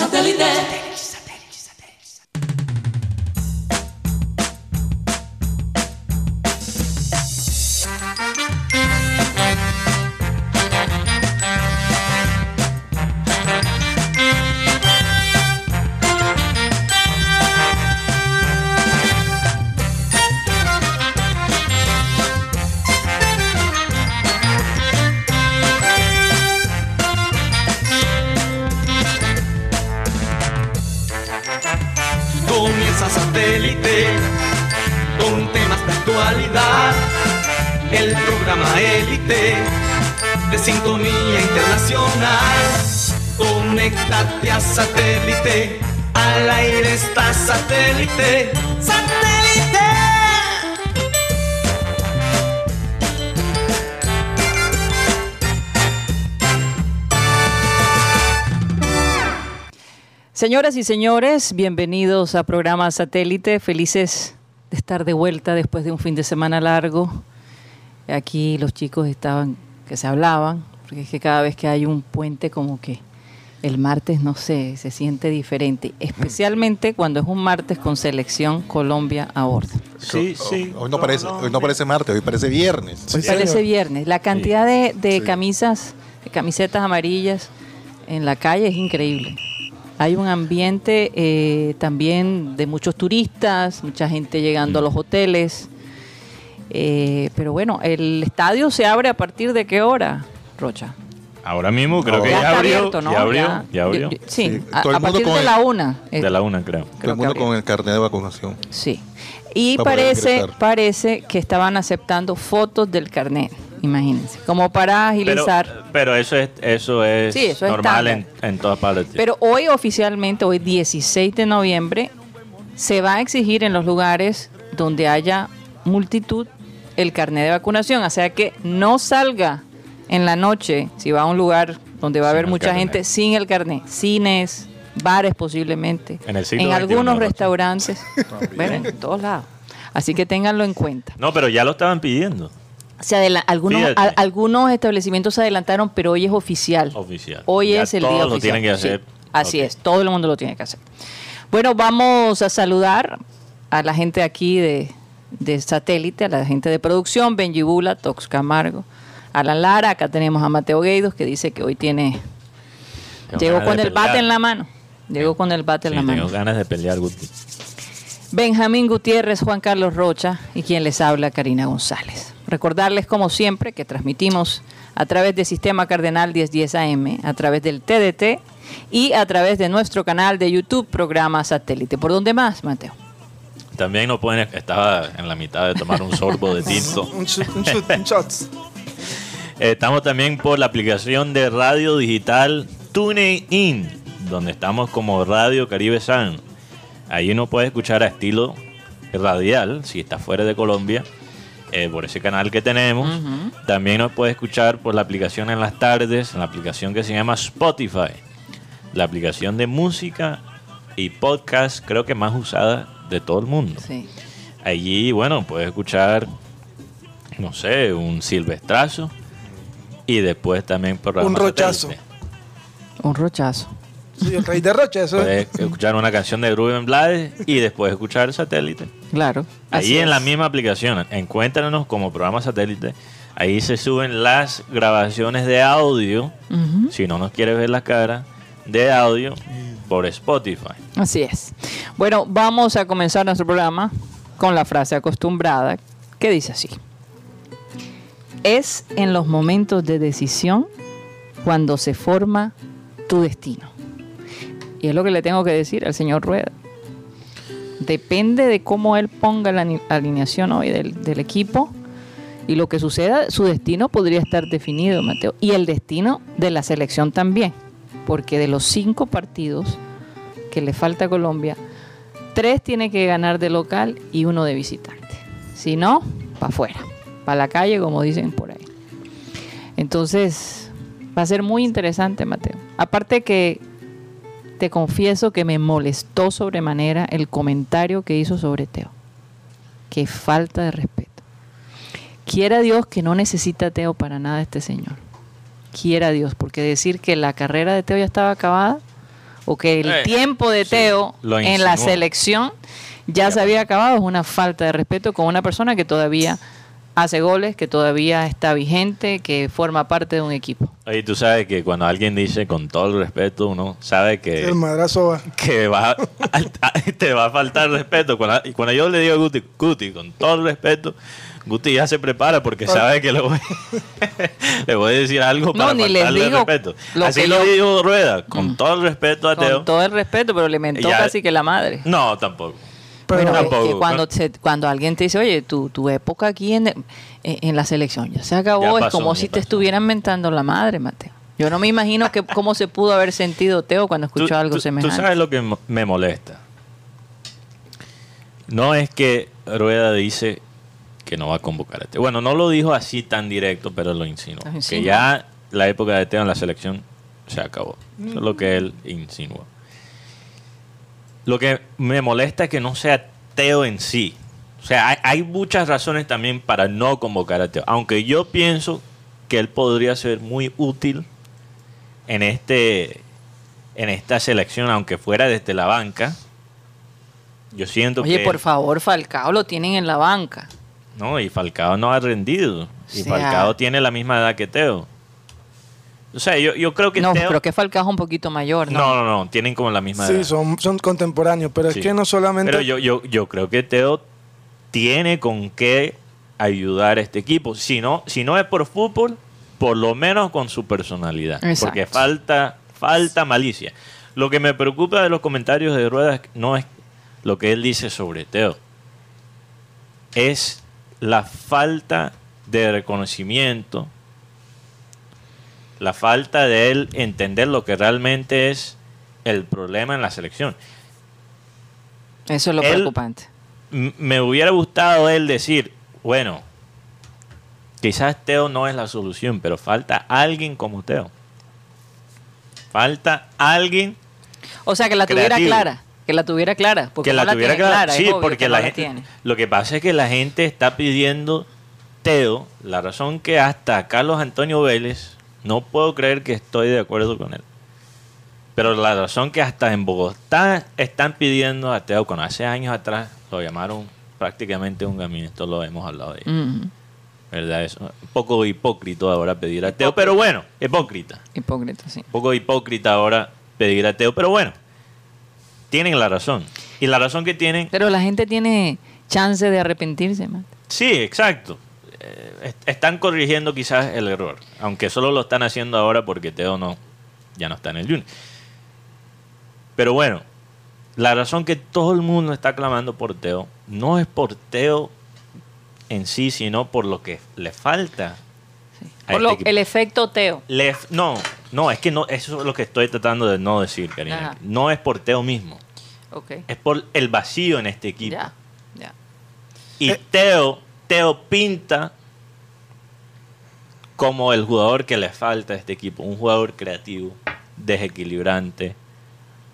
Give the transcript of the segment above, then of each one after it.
Satellite. Señoras y señores, bienvenidos a programa Satélite. Felices de estar de vuelta después de un fin de semana largo. Aquí los chicos estaban que se hablaban, porque es que cada vez que hay un puente como que el martes, no sé, se siente diferente, especialmente cuando es un martes con selección Colombia a bordo. Sí, sí. Hoy no, parece, hoy no parece martes, hoy parece viernes. Hoy parece viernes. La cantidad de, de camisas, de camisetas amarillas en la calle es increíble. Hay un ambiente eh, también de muchos turistas, mucha gente llegando a los hoteles. Eh, pero bueno, el estadio se abre a partir de qué hora, Rocha? Ahora mismo creo No. que Ya abrió. abierto, ¿no? Ya abrió. Ya- Ya abrió. yo- yo- sí, Sí, a, partir de el- la una. eh, De la una, creo. Todo creo el mundo que con el carnet de vacunación. Sí. Y parece, parece que estaban aceptando fotos del carnet, imagínense, como para agilizar. pero eso es, eso es Sí, eso es normal en, todas partes. Pero hoy oficialmente, hoy 16 de noviembre, se va a exigir en los lugares donde haya multitud el carnet de vacunación. O sea que no salga en la noche, si va a un lugar donde va a Sin haber mucha carnet. gente, sin el carnet. Cines, bares posiblemente. En el siglo en XXI, algunos restaurantes. bueno, en todos lados. Así que ténganlo en cuenta. No, pero ya lo estaban pidiendo. Se adela- algunos, a- algunos establecimientos se adelantaron, pero hoy es oficial. Oficial. Hoy Ya es el todos día lo oficial. tienen que Sí, hacer. así es, todo el mundo lo tiene que hacer. Bueno, vamos a saludar a la gente aquí de, de satélite, a la gente de producción, Benji Bula, Tox Camargo, Alan Lara, acá tenemos a Mateo Gueidos que dice que hoy tiene, Tengo llegó con el bate en la mano, llegó con el bate Sí, en la tengo mano. ganas de pelear, Guti. Benjamín Gutiérrez, Juan Carlos Rocha y quien les habla, Karina González. Recordarles, como siempre, que transmitimos a través del Sistema Cardenal 1010 AM, a través del TDT y a través de nuestro canal de YouTube, programa Satélite. ¿Por dónde más, Mateo? También no pueden, estaba en la mitad de tomar un sorbo de tinto. Un. Eh, Estamos también por la aplicación de radio digital TuneIn, donde estamos como Radio Caribe San. Ahí uno puede escuchar a estilo radial, si está fuera de Colombia, eh, por ese canal que tenemos. También nos puede escuchar por la aplicación en las tardes, en la aplicación que se llama Spotify, la aplicación de música y podcast creo que más usada de todo el mundo. Sí. Allí, bueno, puedes escuchar, no sé, un silvestrazo y después también programa Un rochazo. satélite. Un rochazo. Sí, el rey de Rocha, eso es. Puedes escuchar una canción de Rubén Blades y después escuchar el satélite. Claro. Ahí en la misma aplicación, encuéntranos como programa satélite. Ahí se suben las grabaciones de audio, si no nos quieres ver la cara, de audio por Spotify. Así es. Bueno, vamos a comenzar nuestro programa con la frase acostumbrada que dice así. Es en los momentos de decisión cuando se forma tu destino. Y es lo que le tengo que decir al señor Rueda. Depende de cómo él ponga la alineación hoy del, del equipo y lo que suceda, su destino podría estar definido, Mateo. Y el destino de la selección también. Porque de los cinco partidos que le falta a Colombia, tres tiene que ganar de local y uno de visitante. Si no, para afuera, para la calle, como dicen por ahí. Entonces, va a ser muy interesante, Mateo. Aparte que te confieso que me molestó sobremanera el comentario que hizo sobre Teo. Qué falta de respeto. Quiera Dios que no necesita a Teo para nada este señor. Quiera Dios, porque decir que la carrera de Teo ya estaba acabada, o que el Eh, tiempo de Teo en la selección ya se había acabado. Es una falta de respeto con una persona que todavía hace goles, que todavía está vigente, que forma parte de un equipo. Oye, tú sabes que cuando alguien dice con todo el respeto, uno sabe que, El madrazo va. que va a- te va a faltar respeto. Cuando, y cuando yo le digo a Guti, Guti, con todo el respeto, Guti ya se prepara porque sabe que le voy, le voy a decir algo No, para ni les faltarle digo respeto. lo Así lo yo- dijo Rueda, con todo el respeto a Teo. Con todo el respeto, pero le mentó Ya- casi que la madre. No, tampoco. Pero Bueno, es tampoco, que cuando, ¿no? se- cuando alguien te dice, oye, tu, tu época aquí en, en, en la selección ya se acabó, Ya es como si te estuvieran mentando la madre, Mateo. Yo no me imagino que cómo se pudo haber sentido Teo cuando escuchó Tú- algo tú- semejante. Tú sabes lo que me molesta. No es que Rueda dice que no va a convocar a Teo. Bueno, no lo dijo así tan directo, pero lo insinuó. Que ya la época de Teo en la selección se acabó. Eso es lo que él insinuó. Lo que me molesta es que no sea Teo en sí. O sea, hay, hay muchas razones también para no convocar a Teo. Aunque yo pienso que él podría ser muy útil en este en esta selección, aunque fuera desde la banca. Yo siento Oye, que por favor, Falcao lo tienen en la banca. no, y Falcao no ha rendido. Y O sea- Falcao tiene la misma edad que Teo. O sea, yo, yo creo que No, Teo. pero que Falcao es un poquito mayor, ¿no? no, no, no, tienen como la misma edad. Sí, son, son contemporáneos, pero Sí. es que no solamente... Pero yo, yo, yo creo que Teo tiene con qué ayudar a este equipo. Si no, si no es por fútbol, por lo menos con su personalidad. Exacto. Porque falta, falta malicia. Lo que me preocupa de los comentarios de Ruedas no es lo que él dice sobre Teo. Es la falta de reconocimiento, la falta de él entender lo que realmente es el problema en la selección. Eso es lo Él- preocupante. Me hubiera gustado él decir, bueno, quizás Teo no es la solución, pero falta alguien como Teo. Falta alguien O sea, que la tuviera clara. Que la tuviera clara. Porque que no la tuviera clara. Sí, porque que la no gente, tiene. lo que pasa es que la gente está pidiendo Teo, la razón que hasta Carlos Antonio Vélez, no puedo creer que estoy de acuerdo con él. Pero la razón que hasta en Bogotá están pidiendo a Teo, cuando hace años atrás lo llamaron prácticamente un gamín, esto lo hemos hablado de Mm, ¿verdad? Es un poco hipócrita ahora pedir a Teo, pero bueno, hipócrita. hipócrita, sí. Un poco hipócrita ahora pedir a Teo, pero bueno, tienen la razón. Y la razón que tienen, Pero la gente tiene chance de arrepentirse, Mateo. sí, exacto. Eh, est- están corrigiendo quizás el error, aunque solo lo están haciendo ahora porque Teo no, ya no está en el Junior. Pero bueno, la razón que todo el mundo está clamando por Teo no es por Teo en sí, sino por lo que le falta. Por este lo- el efecto Teo. Le- no, no, es que no, eso es lo que estoy tratando de no decir, Karina. Ajá. No es por Teo mismo, Ok. es por el vacío en este equipo. Ya, ya. Y Eh. Teo, Teo pinta como el jugador que le falta a este equipo, un jugador creativo, desequilibrante,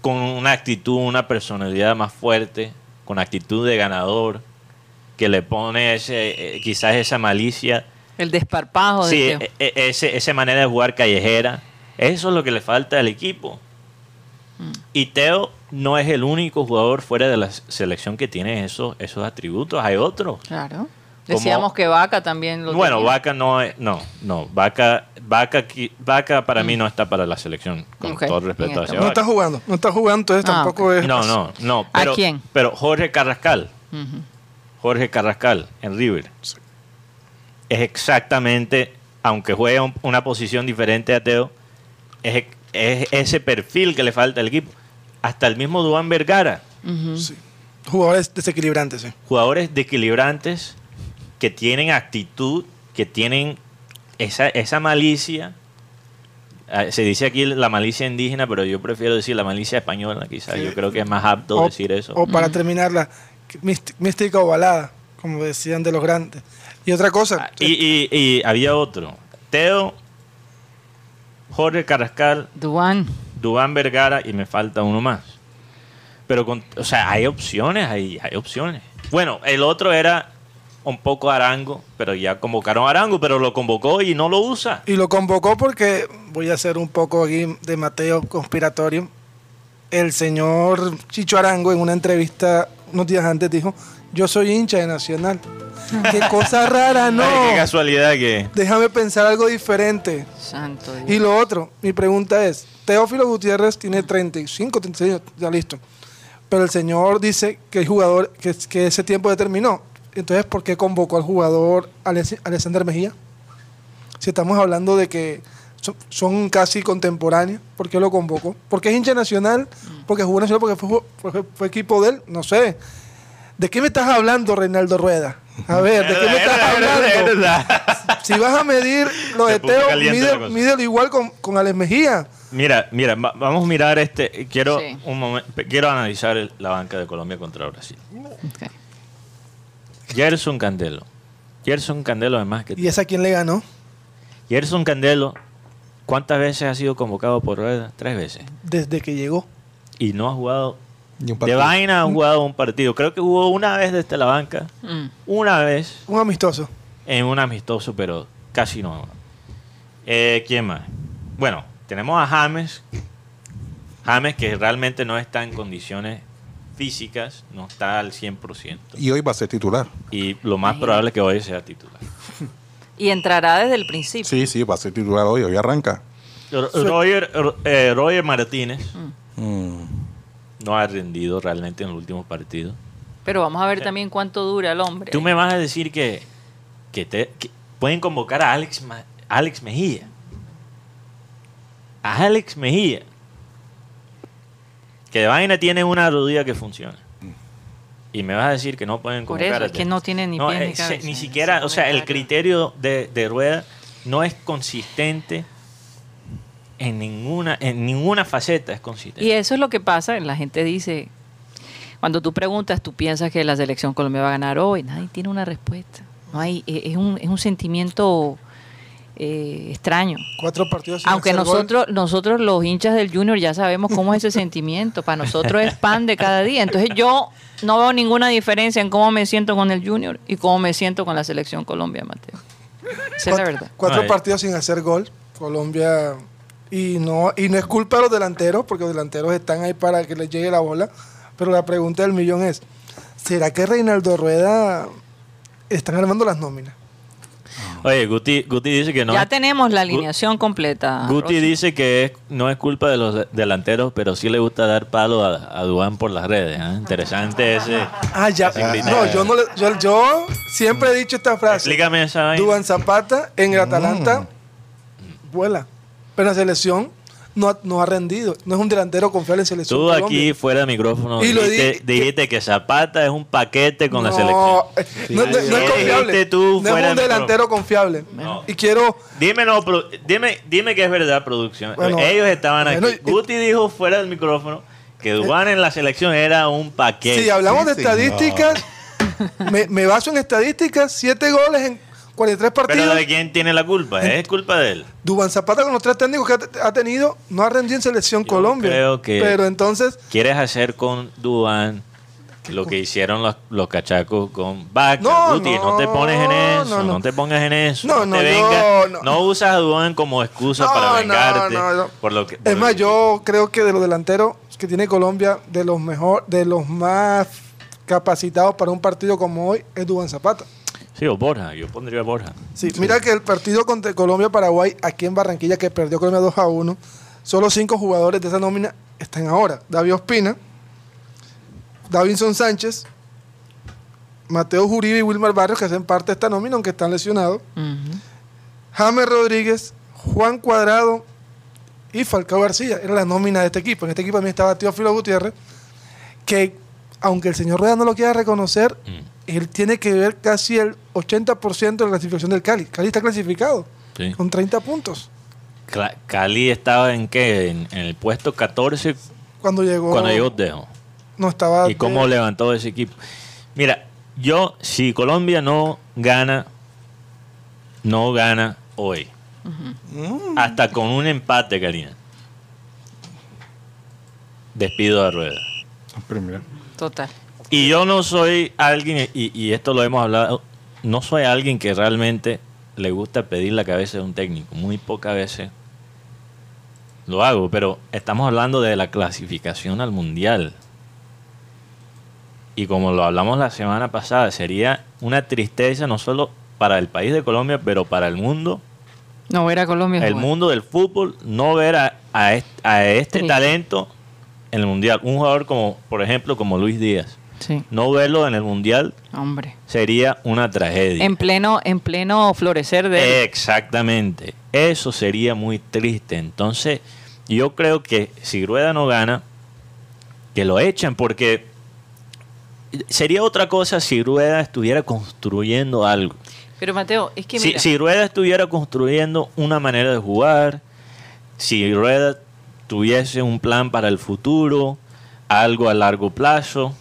con una actitud, una personalidad más fuerte, con actitud de ganador, que le pone ese, eh, quizás esa malicia El desparpajo de Sí, Teo. e- e- ese, esa manera de jugar callejera. Eso es lo que le falta al equipo. Mm. Y Teo no es el único jugador fuera de la selección que tiene esos, esos atributos. Hay otros. Claro. Decíamos que Vaca también lo Bueno, tenía. Vaca no es. No, no. Vaca, Vaca, Vaca para mí no está para la selección. Con Mm. Ok, todo el respeto en hacia no está jugando, no está jugando, entonces Ah, tampoco es... No, no, no. ¿A Pero, quién? Pero Jorge Carrascal. Jorge Carrascal en River. Es exactamente, aunque juega un- una posición diferente a Teo, es, es ese perfil que le falta al equipo. Hasta el mismo Duan Vergara. Sí. Jugadores desequilibrantes, sí. jugadores desequilibrantes que tienen actitud, que tienen esa, esa malicia. Ah, Se dice aquí la malicia indígena, pero yo prefiero decir la malicia española, quizás. Sí. Yo creo que es más apto O- decir eso. O para terminarla, míst- mística o balada, como decían de los grandes. Y otra cosa, Ah, y, y- y había otro. Teo, Jorge Carrascal, Duan. Dubán Vergara y me falta uno más. Pero, con, o sea, hay opciones ahí, hay opciones. Bueno, el otro era un poco Arango, pero ya convocaron a Arango, pero lo convocó y no lo usa. y lo convocó porque voy a hacer un poco aquí de Mateo conspiratorio. el señor Chicho Arango en una entrevista unos días antes dijo, yo soy hincha de Nacional. Qué cosa rara, no. Ay, qué casualidad que. Déjame pensar algo diferente. Santo Dios. Y lo otro, mi pregunta es, Teófilo Gutiérrez tiene 35, 36 años, ya listo. Pero el señor dice que el jugador, que, que ese tiempo determinó. Entonces, ¿por qué convocó al jugador Alex- Alexander Mejía? Si estamos hablando de que son, casi contemporáneos, ¿por qué lo convocó? ¿Porque es hincha nacional? ¿Porque jugó nacional? ¿Porque fue, fue equipo de él? No sé. ¿De qué me estás hablando, Reinaldo Rueda? A ver, ¿de qué me estás hablando? Si vas a medir los mide- cosa. mídelo igual con, con Alex Mejía. Mira, mira, va- vamos a mirar este. Quiero Sí. un momento, quiero analizar el- la banca de Colombia contra Brasil. Ok. Gerson Candelo. Gerson Candelo, además que. ¿Y esa quién le ganó? Gerson Candelo, ¿cuántas veces ha sido convocado por Rueda? Tres veces. Desde que llegó. Y no ha jugado. Un De vaina ha jugado un partido. Creo que jugó una vez desde la banca. Mm. Una vez Un amistoso. en un amistoso, pero casi no. Eh, ¿Quién más? Bueno, tenemos a James. James que realmente no está en condiciones físicas, no está al 100%. Y hoy va a ser titular. Y lo más probable es que hoy sea titular. Y entrará desde el principio. Sí, sí, va a ser titular hoy. Hoy arranca. Ro- Roger, Ro- eh, Roger Martínez Mm. no ha rendido realmente en los últimos partidos. Pero vamos a ver también cuánto dura el hombre. Tú me vas a decir que, que, te- que pueden convocar a Alex, Alex Mejía. A Alex Mejía. Que de vaina tiene una rodilla que funciona. Y me vas a decir que no pueden Por eso, es que no tiene ni No, pies ni eh, cabeza. ni siquiera, o sea, el criterio de, de Rueda no es consistente en ninguna, en ninguna faceta es consistente. Y eso es lo que pasa, la gente dice, cuando tú preguntas, tú piensas que la selección Colombia va a ganar hoy, nadie tiene una respuesta. No hay, eh, es un, es un sentimiento eh, extraño. Cuatro partidos sin Aunque hacer gol. nosotros, nosotros los hinchas del Junior ya sabemos cómo es ese sentimiento. Para nosotros es pan de cada día. Entonces yo no veo ninguna diferencia en cómo me siento con el Junior y cómo me siento con la selección Colombia, Mateo. Esa es la Cuatro- verdad. Cuatro Ay. partidos sin hacer gol. Colombia. Y no, y no es culpa de los delanteros, porque los delanteros están ahí para que les llegue la bola. Pero la pregunta del millón es: ¿será que Reinaldo Rueda están armando las nóminas? Oye, Guti, Guti dice que no. ya es- tenemos la alineación completa. Guti Rosy. dice que es- no es culpa de los de- delanteros, pero sí le gusta dar palo a, a Duván por las redes. ¿ah? Interesante ese. Ah, ya. Ese. No, yo, no le- yo, yo siempre he dicho esta frase. Explícame esa. Duban Zapata en el Atalanta vuela. Pero la selección no ha, no ha rendido. No es un delantero confiable en selección. Tú Colombia. aquí fuera de micrófono Y dijiste, di- dijiste que Zapata es un paquete con la selección. eh, no, no- no Sí, es confiable. tú no fuera es un de delantero confiable. No. Y quiero. Dime, no, pro- dime, dime que es verdad, producción. Bueno, Ellos estaban bueno, aquí. y- Guti dijo fuera del micrófono que Duván en la selección era un paquete. Si hablamos Sí, de señor. estadísticas, me, me baso en estadísticas: siete goles en 43 Pero partidos. ¿de quién tiene la culpa? Es culpa de él. Duban Zapata, con los tres técnicos que ha, tenido, no ha rendido en selección Yo Colombia. creo que- Pero entonces. ¿Quieres hacer con Duván lo que hicieron los, los cachacos con Vaca? No, Guti, no, te no, pones en eso, no, no, no. te pongas en eso. No, No, no, te vengas, no. no usas a Duván como excusa No, para no, vengarte. no, no. Por lo que, por Es más, que- yo creo que de los delanteros que tiene Colombia, de los mejor, de los más capacitados para un partido como hoy, es Duban Zapata. Sí, o Borja, yo pondría a Borja. Sí, mira que el partido contra Colombia-Paraguay, aquí en Barranquilla, que perdió Colombia 2 a 1, solo cinco jugadores de esa nómina están ahora. David Ospina, Davinson Sánchez, Mateo Juribe y Wilmar Barrios, que hacen parte de esta nómina, aunque están lesionados. Ujú. James Rodríguez, Juan Cuadrado y Falcao García. Era la nómina de este equipo. En este equipo también estaba Teófilo Gutiérrez, que aunque el señor Rueda no lo quiera reconocer, Mm. él tiene que ver casi el 80% de la clasificación del Cali. Cali está clasificado Sí. con 30 puntos. Cali estaba en qué? En, en el puesto 14 Cuando llegó, cuando llegó Dejo. no estaba. ¿Y cómo de- levantó ese equipo? Mira, yo, si Colombia no gana, no gana hoy. Hasta con un empate, Karina. Despido a Rueda. Primero. Total. Y yo no soy alguien, y, y esto lo hemos hablado, no soy alguien que realmente le gusta pedir la cabeza de un técnico. Muy pocas veces lo hago, pero estamos hablando de la clasificación al mundial. Y como lo hablamos la semana pasada, sería una tristeza no solo para el país de Colombia, pero para el mundo, No ver a Colombia el jugar. mundo del fútbol, no ver a, a est- a este talento en el mundial. Un jugador como, por ejemplo, como Luis Díaz. Sí, No verlo en el mundial hombre. sería una tragedia. En pleno, en pleno florecer de... Exactamente. Eso sería muy triste. Entonces, yo creo que si Rueda no gana, que lo echen, porque sería otra cosa si Rueda estuviera construyendo algo. Pero Mateo, es que Si, si Rueda estuviera construyendo una manera de jugar, si Rueda tuviese un plan para el futuro, algo a largo plazo,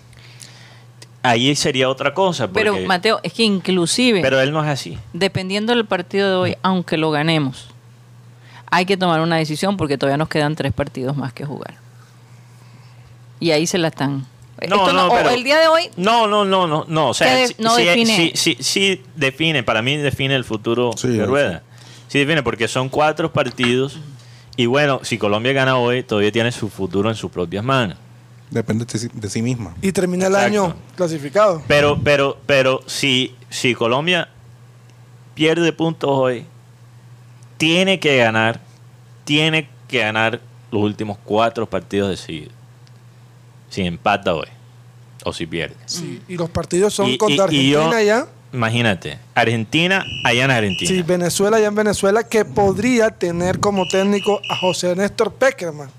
ahí sería otra cosa. pero Mateo, es que inclusive, pero él no es así. dependiendo del partido de hoy, aunque lo ganemos, hay que tomar una decisión porque todavía nos quedan tres partidos más que jugar. Y ahí se la están... No, Esto no, o pero- el día de hoy No, no, no, no, no. O sea, sí, no sí, define. sí, sí, sí define, para mí define el futuro Sí, de. Rueda. Sí define, porque son cuatro partidos. Y bueno, si Colombia gana hoy, todavía tiene su futuro en sus propias manos. Depende de sí, de sí misma. Y termina el Exacto. año clasificado. Pero, pero, pero si, si Colombia pierde puntos hoy, tiene que ganar, tiene que ganar los últimos cuatro partidos de seguido. Si empata hoy o si pierde. Sí, y los partidos son Y- contra y- y yo- Argentina ya. Imagínate, Argentina allá en Argentina. Sí, Venezuela ya en Venezuela, que podría tener como técnico a José Néstor Peckerman.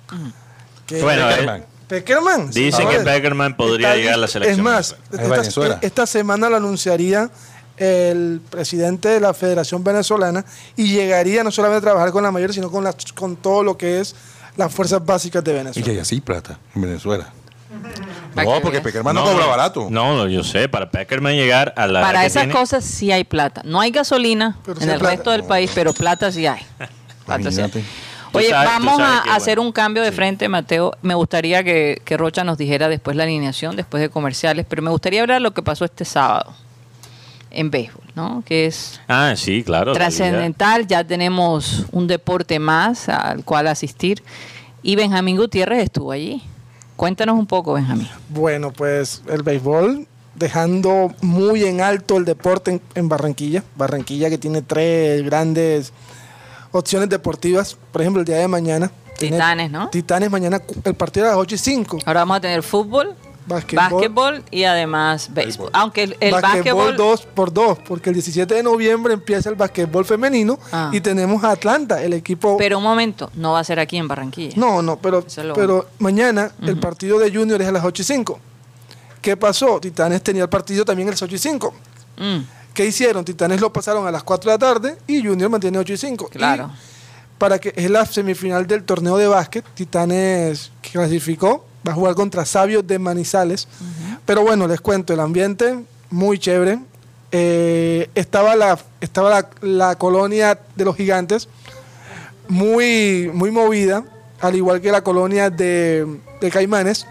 Que- Bueno, Peckerman. eh, Peckerman. Dicen que Peckerman podría está llegar a la selección. Es más, esta, esta semana lo anunciaría el presidente de la Federación Venezolana y llegaría no solamente a trabajar con la mayor, sino con, las, con todo lo que es las fuerzas básicas de Y Venezuela. que hay así plata en Venezuela. No, que porque. Peckerman no, cobra barato. No, no, yo sé, para Peckerman llegar a la para esas tiene- cosas sí hay plata. No hay gasolina Pero en hay el plata. resto del país, pero plata sí hay. Plata sí hay. Oye, sabes- vamos a que, hacer bueno, un cambio de sí. frente, Mateo. Me gustaría que, que Rocha nos dijera después la alineación, después de comerciales, pero me gustaría hablar lo que pasó este sábado en béisbol, ¿no? Que es Ah, sí, claro. la trascendental. Ya tenemos un deporte más al cual asistir. Y Benjamín Gutiérrez estuvo allí. Cuéntanos un poco, Benjamín. Bueno, pues el béisbol dejando muy en alto el deporte en, en Barranquilla. Barranquilla que tiene tres grandes opciones deportivas. Por ejemplo, el día de mañana. Titanes, ¿no? Titanes mañana, el partido a las 8 y 5. Ahora vamos a tener fútbol, Básquetbol. básquetbol y además béisbol. Aunque el, el Básquetbol básquetbol 2 por 2, porque el 17 de noviembre empieza el básquetbol femenino Ah. y tenemos a Atlanta, el equipo... Pero un momento, no va a ser aquí en Barranquilla. no, no, pero, es mañana el partido de Junior es a las 8 y 5. ¿Qué pasó? Titanes tenía el partido también a las 8 y 5. Mm, ¿Qué hicieron? Titanes lo pasaron a las 4 de la tarde y Junior mantiene 8 y 5. claro. Y para que es la semifinal del torneo de básquet, Titanes clasificó, va a jugar contra Sabios de Manizales. Pero bueno, les cuento, el ambiente muy chévere. Eh, estaba la, estaba la, la colonia de los gigantes muy, muy movida, al igual que la colonia de, de Caimanes.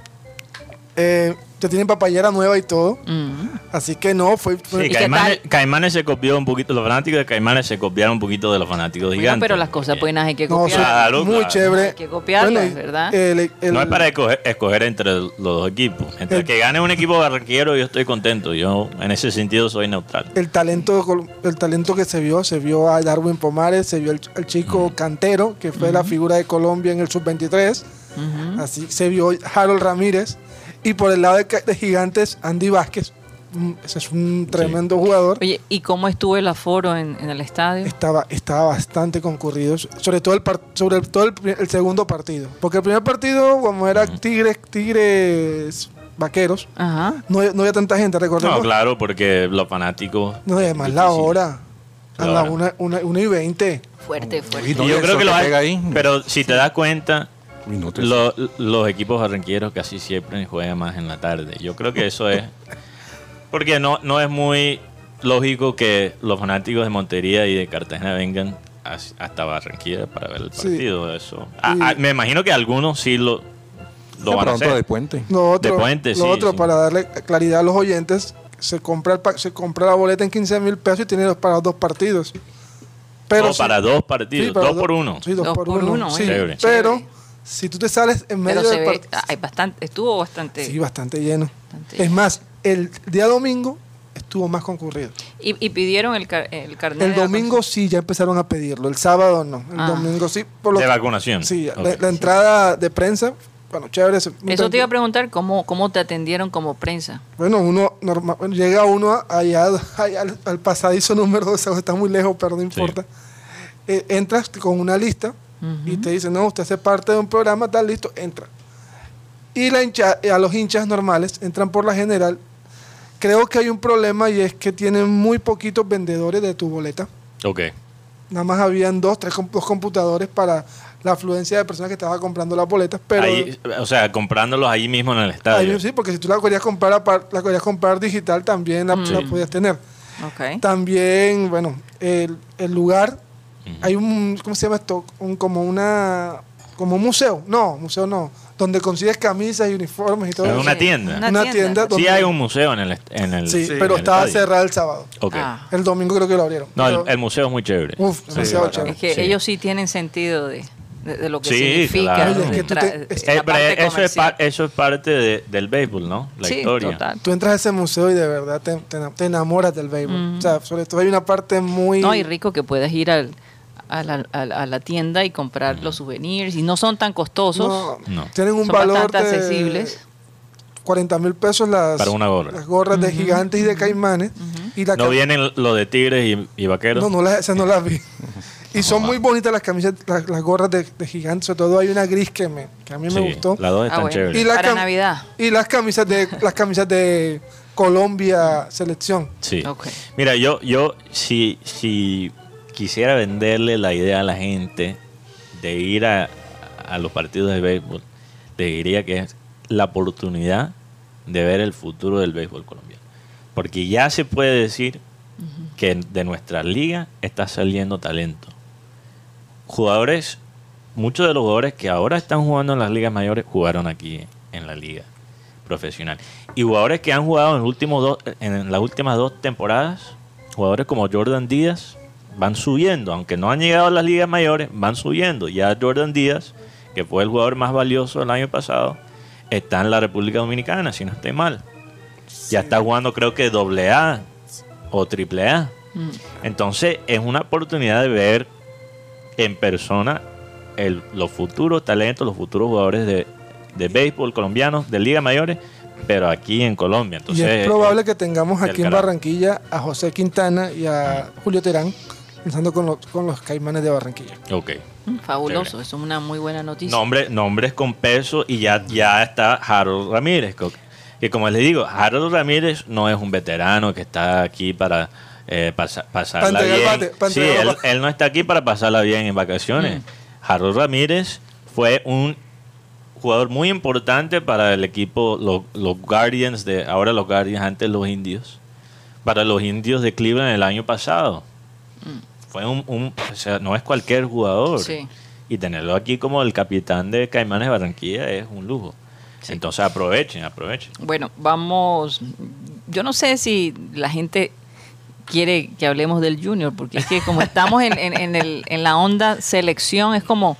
Eh, ya tienen papayera nueva y todo. Mm. Así que no, fue... fue- Sí, ¿Y qué Caimanes, tal? Caimanes se copió un poquito, los fanáticos de Caimanes se copiaron un poquito de los fanáticos Bueno, gigantes. pero las cosas buenas hay que copiar. Claro, muy claro. chévere. Hay que copiarlas, ¿verdad? el- el- No es para escoger, escoger entre los dos equipos. Entre El- que gane un equipo barranquero, yo estoy contento. Yo, en ese sentido, soy neutral. el talento el talento que se vio se vio a Darwin Pomares se vio el, el chico Cantero que fue la figura de Colombia en el sub 23 Ujú. así se vio Harold Ramírez y por el lado de, Gigantes Andy Vázquez mm, ese es un tremendo jugador Oye, ¿y cómo estuvo el aforo en, en el estadio? estaba estaba bastante concurrido sobre todo el par- sobre todo el, el segundo partido porque el primer partido como era Tigres Tigres Vaqueros Ajá. no, no había tanta gente recordemos No, claro, porque los fanáticos. no y además la hora a La la hora. una, una, una y 20 Fuerte, fuerte. Y yo creo que lo hay. pega ahí. Pero si te das cuenta, lo- los equipos barranqueros casi siempre juegan más en la tarde. Yo creo que eso es. Porque no, no es muy lógico que los fanáticos de Montería y de Cartagena vengan as- hasta Barranquilla para ver el Sí. partido. Eso. Me imagino que algunos sí lo, lo De van a hacer. de puente. Lo otro, De puente, lo sí, otro sí. para darle claridad a los oyentes, se compra, el pa- se compra la boleta en 15 mil pesos y tiene los- para dos partidos. Pero sí- para dos partidos, sí, para dos por uno. Sí, dos, Dos por, por uno. uno, Chévere. Pero. Si tú te sales en medio Pero se del ve, partido. hay bastante, estuvo bastante. Sí, bastante lleno. Bastante Es más, el día domingo estuvo más concurrido. y, y pidieron el, car- el carnet. El domingo sí ya empezaron a pedirlo, el sábado no. El Ah. domingo sí. Por lo De que- vacunación. Sí, la, la entrada de prensa, bueno, chévere. Eso te iba a preguntar cómo, cómo te atendieron como prensa. Bueno, uno normal, bueno, llega uno allá, allá al, al pasadizo número 2, está muy lejos, pero no importa. Eh, entras con una lista y te dicen, no, usted hace parte de un programa, tal, listo, entra. Y la hincha, eh, a los hinchas normales entran por la general. Creo que hay un problema y es que tienen muy poquitos vendedores de tu boleta. Ok. Nada más habían dos, tres dos computadores para la afluencia de personas que estaban comprando las boletas, pero... Ahí, o sea, comprándolos ahí mismo en el estadio. Ahí sí, porque si tú la querías comprar, la querías comprar digital, también la, la podías tener. Ok. También, bueno, el, el lugar, hay un, ¿cómo se llama esto? Un, como una, como un museo. No, museo no. Donde consigues camisas y uniformes y todo Es eso. una tienda. Una Una tienda. tienda Sí hay un museo en el, en el Sí, en pero el estaba cerrado el sábado. Ok. Ah. El domingo creo que lo abrieron. No, el, Pero- el museo es muy chévere. Uf, demasiado Sí, chévere. Es que Sí. ellos sí tienen sentido de, de, de lo que Sí, significa. claro. Es que te- Eh, eso, es comercial. par- eso es parte de- del béisbol, ¿no? La sí, historia. total. Tú entras a ese museo y de verdad te, te, te enamoras del béisbol. O sea, sobre todo hay una parte muy... No, y rico que puedas ir al, a, la, a la- a la tienda y comprar los souvenirs. Y no son tan costosos. No, No. Tienen un son valor bastante de accesibles. 40 mil pesos las, Para una gorra. las gorras de gigantes y de caimanes. y la No vienen lo de tigres y, y vaqueros. No, no las, esas no las vi. Y son muy bonitas las camisas, las, las gorras de, de gigantes. Sobre todo hay una gris que, me, que a mí Sí, me gustó. Las dos Ah, están bueno. chéveres. Y la Para Navidad. Y las camisas de las camisas de Colombia selección. Sí. Mira, yo, yo si, si quisiera venderle la idea a la gente de ir a, a los partidos de béisbol, le diría que es la oportunidad de ver el futuro del béisbol colombiano. Porque ya se puede decir que de nuestra liga está saliendo talento. Jugadores, muchos de los jugadores que ahora están jugando en las ligas mayores jugaron aquí en la liga profesional. Y jugadores que han jugado en, los últimos dos, en las últimas dos temporadas, jugadores como Jordan Díaz, van subiendo, aunque no han llegado a las ligas mayores, van subiendo. Ya Jordan Díaz, que fue el jugador más valioso el año pasado, está en la República Dominicana, si no estoy mal. Ya está jugando creo que doble A o triple A. Mm. Entonces es una oportunidad de ver en persona el- los futuros talentos, los futuros jugadores de, de béisbol colombianos, de Liga Mayores, pero aquí en Colombia. Entonces, y es probable que tengamos del aquí en. Barranquilla a José Quintana y a Julio Terán pensando con los, con los caimanes de Barranquilla. Ok. Mm, Fabuloso, Chévere. eso es una muy buena noticia. Nombre, nombres con peso y ya, ya está Harold Ramírez. Que como les digo, Harold Ramírez no es un veterano que está aquí para eh, pasa- pasarla bien. bate, sí, él, no está aquí para pasarla bien en vacaciones. Harold Ramírez fue un jugador muy importante para el equipo, lo- los Guardians de, ahora los Guardians, antes los Indios, para los Indios de Cleveland el año pasado. Fue un, un- o sea, no es cualquier jugador. Sí. Y tenerlo aquí como el capitán de Caimanes de Barranquilla es un lujo. Entonces aprovechen, aprovechen. Bueno, vamos. Yo no sé si la gente quiere que hablemos del Junior, porque es que como estamos en, en- en el- en la onda selección, es como,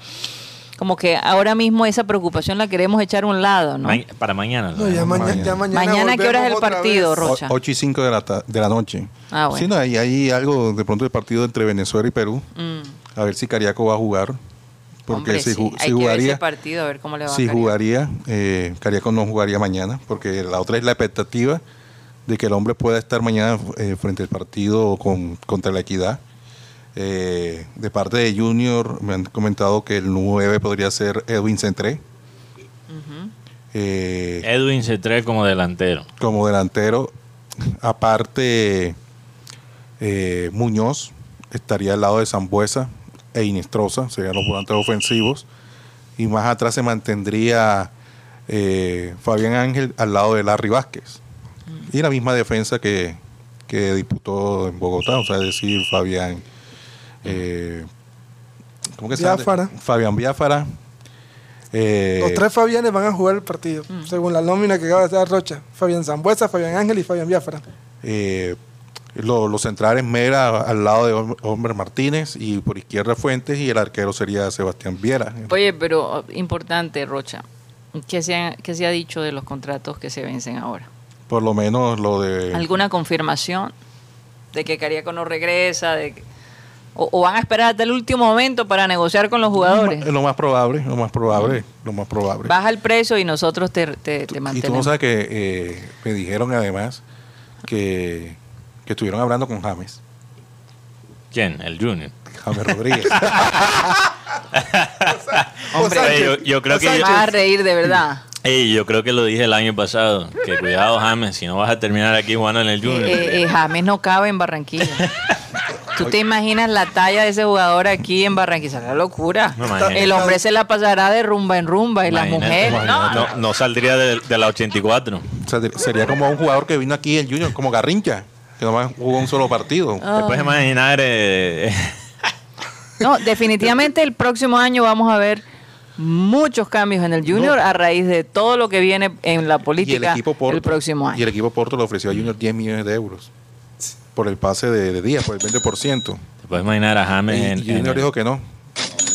como que ahora mismo esa preocupación la queremos echar a un lado, ¿no? Ma- para mañana. No, ya, mañana, mañana. ya mañana. Mañana, ¿qué hora es el partido, vez. Ro? Rocha. 8 y 5 de la, ta- de la noche. Ah, bueno. Sí, no, hay, hay algo de pronto del partido entre Venezuela y Perú. Mm, A ver si Cariaco va a jugar. Porque hombre, si, sí, ju- hay si que ver ese jugaría, partido, a ver cómo le va si jugaría eh, Cariaco no jugaría mañana. Porque la otra es la expectativa de que el hombre pueda estar mañana eh, frente al partido con, contra la equidad. Eh, de parte de Junior me han comentado que el 9 podría ser Edwin Centré. Eh, Edwin trae como delantero. como delantero. Aparte, eh, Muñoz estaría al lado de Zambuesa e Inestrosa, serían los volantes ofensivos. Y más atrás se mantendría eh, Fabián Ángel al lado de Larry Vázquez. Y la misma defensa que, que disputó en Bogotá, o sea, es decir, Fabián. Eh, ¿Cómo que se llama? Biafara. Fabián Biafara. eh, Los tres Fabianes van a jugar el partido, según la nómina que acaba de dar Rocha. Fabián Zambuesa, Fabián Ángel y Fabián Biafara. eh, Lo- Los centrales Mera al lado de Hom- Homer Martínez y por izquierda Fuentes y el arquero sería Sebastián Viera. Oye, pero oh, importante, Rocha, ¿qué se, ha, qué se ha dicho de los contratos que se vencen ahora? Por lo menos lo de... ¿Alguna confirmación de que Cariaco no regresa? De que- o, o van a esperar hasta el último momento para negociar con los jugadores? Es lo más probable, lo más probable, lo más probable. Baja el precio y nosotros te, te, te y tú no sabes que eh, me dijeron además que, que estuvieron hablando con James, ¿Quién? El Junior. James Rodríguez. Hombre, yo, yo creo que yo, vas a reír de verdad. Ey, yo creo que lo dije el año pasado. Que cuidado, James, si no vas a terminar aquí jugando en el Junior. Eh, eh, James no cabe en Barranquilla. ¿Tú te imaginas la talla de ese jugador aquí en Barranquilla? La locura. No, el hombre se la pasará de rumba en rumba y las mujeres. No, no, no saldría de, de la 84. O sea, sería como un jugador que vino aquí el Junior, como Garrincha, que nomás jugó un solo partido. Te puedes imaginar. eh, No, definitivamente el próximo año vamos a ver muchos cambios en el Junior a raíz de todo lo que viene en la y el política equipo Porto, el próximo Y año. el equipo Porto le ofreció a Junior 10 millones de euros por el pase de, de Díaz, por el 20%. te puedes imaginar a Y, James en, y Junior en dijo que no,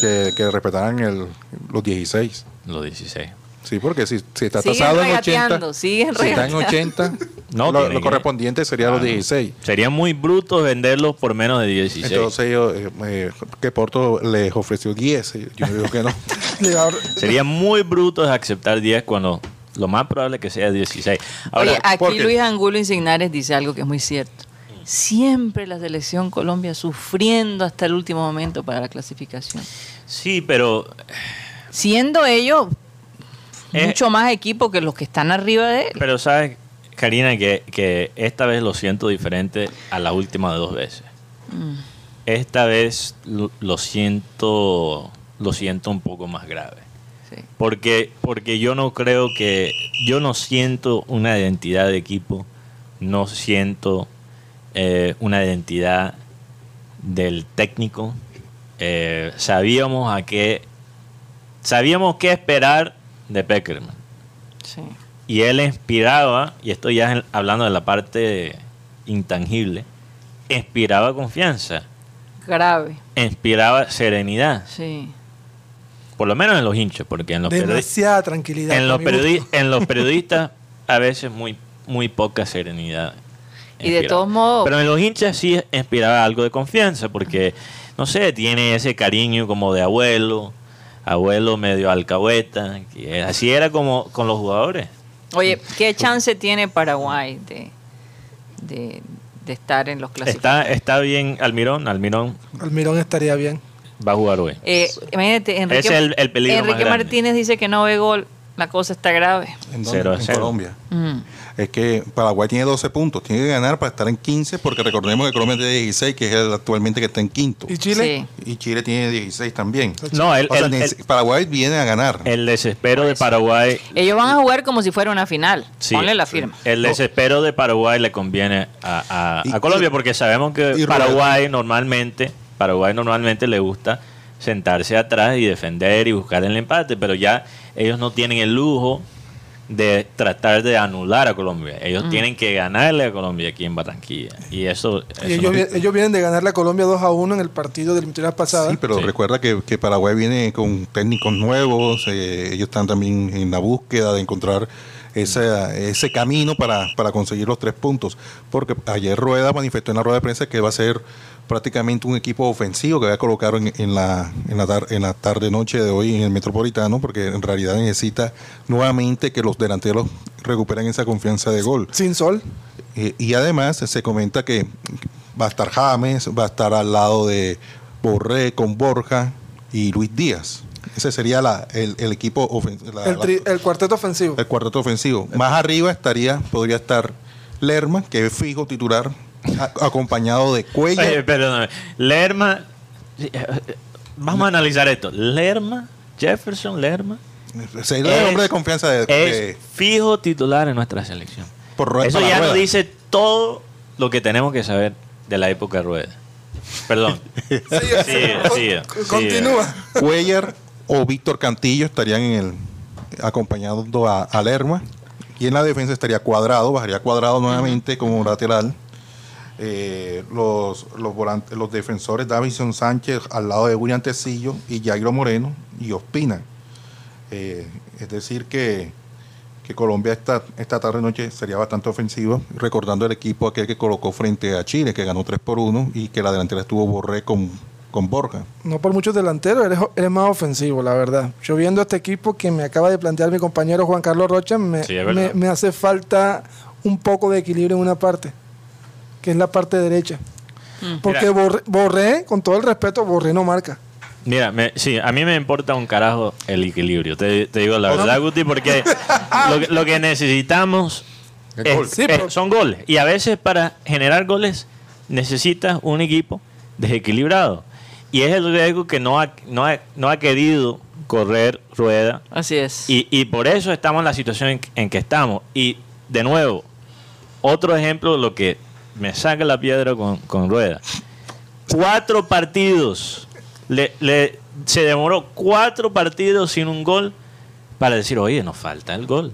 que, que respetaran el, los 16. los 16. Sí, porque si, si está Siguen tasado en regateando, 80, siguen si está en regateando. 80, No, lo, lo que- correspondiente sería los Claro. 16. Sería muy bruto venderlos por menos de 16. Entonces ellos, eh, eh, que Porto les ofreció 10, y Junior dijo que no. Sería muy bruto aceptar 10 cuando lo más probable es que sea 16. Ahora, Oye, aquí Luis Angulo Insignares dice algo que es muy cierto. Siempre la selección Colombia sufriendo hasta el último momento para la clasificación. sí, pero Siendo ellos Eh, mucho más equipo que los que están arriba de él. Pero sabes, Karina, que, que esta vez lo siento diferente a la última dos veces. Mm. Esta vez lo, lo siento lo siento un poco más grave. Sí. Porque, porque yo no creo que, yo no siento una identidad de equipo, no siento eh, una identidad del técnico. Eh, sabíamos a qué, sabíamos qué esperar de Peckerman. Sí. Y él inspiraba, y estoy ya en- hablando de la parte intangible, inspiraba confianza, Grave. inspiraba serenidad, Sí. por lo menos en los hinchas, porque en los, demasiada tranquilidad. en los, en los periodistas a veces muy, muy poca serenidad. Y de todos modos- Pero en los hinchas sí inspiraba algo de confianza, porque, no sé, tiene ese cariño como de abuelo, abuelo medio alcahueta, que así era como con los jugadores. Oye, ¿qué chance tiene Paraguay de, de, de estar en los Está, clasificados? está bien Almirón, Almirón Almirón estaría bien. va a jugar hoy. Eh, imagínate, Enrique, Ese es el- el peligro Enrique. Martínez dice que no ve gol. La cosa está grave. ¿En, dónde? En. Colombia. Mm. Es que Paraguay tiene 12 puntos, tiene que ganar para estar en 15, porque recordemos que Colombia tiene 16, que es el actualmente que está en quinto. ¿Y Chile? Sí. Y Chile tiene 16 también. No, el, O sea, el- neces- el- Paraguay viene a ganar. el desespero de Paraguay. Ellos van a jugar como si fuera una final. sí, Ponle la firma. El desespero de Paraguay le conviene a, a- Y- a Colombia porque sabemos que Paraguay normalmente, Paraguay normalmente le gusta sentarse atrás y defender y buscar el empate, pero ya ellos no tienen el lujo de tratar de anular a Colombia. Ellos Mm. tienen que ganarle a Colombia aquí en Barranquilla. Y eso, Y ellos, no- vi- ellos vienen de ganarle a Colombia 2 a 1 en el partido de eliminatorias pasadas. Sí, pero Sí. recuerda que, que Paraguay viene con técnicos nuevos, eh, ellos están también en la búsqueda de encontrar ese, ese camino para, para conseguir los tres puntos. Porque ayer Rueda manifestó en la rueda de prensa que va a ser prácticamente un equipo ofensivo que va a colocar en, en la, en, la tar- en la tarde-noche de hoy en el Metropolitano, porque en realidad necesita nuevamente que los delanteros recuperen esa confianza de gol. Sin sol. Eh, y además se comenta que va a estar James, va a estar al lado de Borré con Borja y Luis Díaz. Ese sería la, el, el equipo ofen- la- El, la- tri- el cuarteto ofensivo. el cuarteto ofensivo. Más arriba estaría, podría estar Lerma, que es fijo titular, a- acompañado de Cuellar. Oye, perdóname. Lerma. Vamos a analizar esto. Lerma, Jefferson Lerma, sería el es- hombre de confianza de, de- es fijo titular en nuestra selección. por Rueda- Eso ya nos dice todo lo que tenemos que saber de la época de Rueda. Perdón. Con- sigue. Continúa. Cuellar o Víctor Cantillo estarían en el acompañando a, a Lerma y en la defensa estaría Cuadrado, bajaría Cuadrado nuevamente como lateral. eh, los, los, volantes, los defensores Davison Sánchez al lado de William Tecillo y Jairo Moreno y Ospina. Eh, es decir, que, que Colombia esta, esta tarde noche sería bastante ofensiva, recordando el equipo aquel que colocó frente a Chile, que ganó 3 por 1 y que la delantera estuvo Borré con, con Borja. No por muchos delanteros, eres, eres más ofensivo, la verdad. Yo viendo este equipo que me acaba de plantear mi compañero Juan Carlos Rocha, me, Sí, es verdad. me, me hace falta un poco de equilibrio en una parte, que es la parte derecha. Porque Mira. Borré, Borré, con todo el respeto, Borré no marca. Mira, me- sí, a mí me importa un carajo el equilibrio. Te, te digo la verdad, Guti, porque lo, que- lo que necesitamos es- gol. Sí, es- pero- son goles. Y a veces para generar goles necesitas un equipo desequilibrado. Y es el riesgo que no ha, no ha, no ha querido correr rueda. Así es. Y, y por eso estamos en la situación en, en que estamos. Y de nuevo, otro ejemplo de lo que me saca la piedra con, con rueda. Cuatro partidos. Le, le- se demoró cuatro partidos sin un gol para decir, oye, nos falta el gol.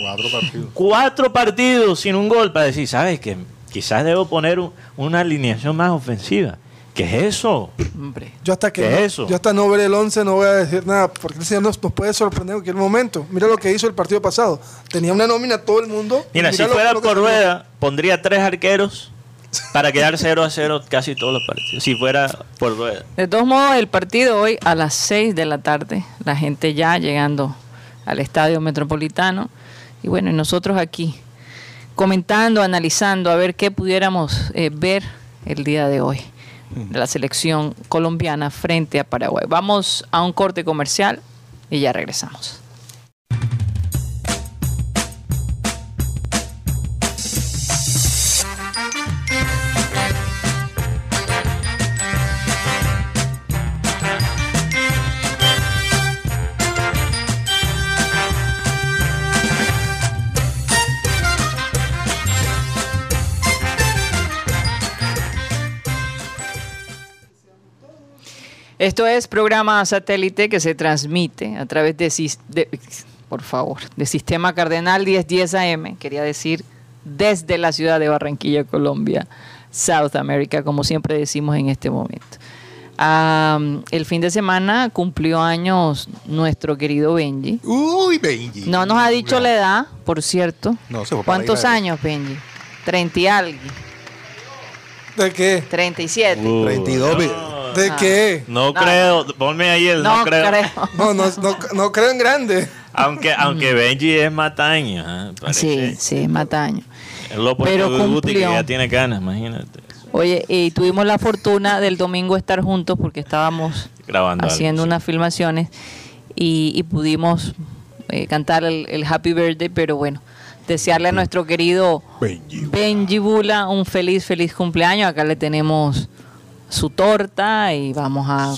Cuatro partidos. Cuatro partidos sin un gol para decir, ¿sabes qué? Quizás debo poner un- una alineación más ofensiva. ¿Qué es eso? Hombre. Yo hasta que ¿Qué no, es eso? yo hasta no ver el 11 no voy a decir nada, porque el señor nos, nos puede sorprender en cualquier momento. Mira lo que hizo el partido pasado. Tenía una nómina todo el mundo. Mira, si lo- fuera lo por rueda, pondría tres arqueros para quedar 0 a 0 casi todos los partidos. Si fuera por rueda. De todos modos, el partido hoy a las 6 de la tarde, la gente ya llegando al estadio metropolitano. Y bueno, y nosotros aquí comentando, analizando, a ver qué pudiéramos eh, ver el día de hoy de la selección colombiana frente a Paraguay. Vamos a un corte comercial y ya regresamos. Esto es programa satélite que se transmite a través de, de- por favor, de Sistema Cardenal 1010 AM, quería decir desde la ciudad de Barranquilla, Colombia, South America, como siempre decimos en este momento. Am, el fin de semana cumplió años nuestro querido Benji. Uy, Benji. No nos ha dicho la edad, por cierto. No, se fue para ¿Cuántos años, Benji? 30 y algo. ¿De qué? 37. Uh, 32 mil. no, ¿De Ah. qué? no No. creo, ponme ahí el no, No creo. creo. No, no, no, no creo en grande. Aunque, aunque Benji es mataño, ¿eh? Sí, sí, Mataño. Es lo Pero de Guti, que cumplió. ya tiene ganas, imagínate. Oye, y tuvimos la fortuna del domingo estar juntos porque estábamos Grabando algo, haciendo sí. unas filmaciones y, y pudimos eh, cantar el, el Happy Birthday, pero bueno, desearle a nuestro querido Benji. Benji Bula un feliz, feliz cumpleaños. Acá le tenemos su torta y vamos a...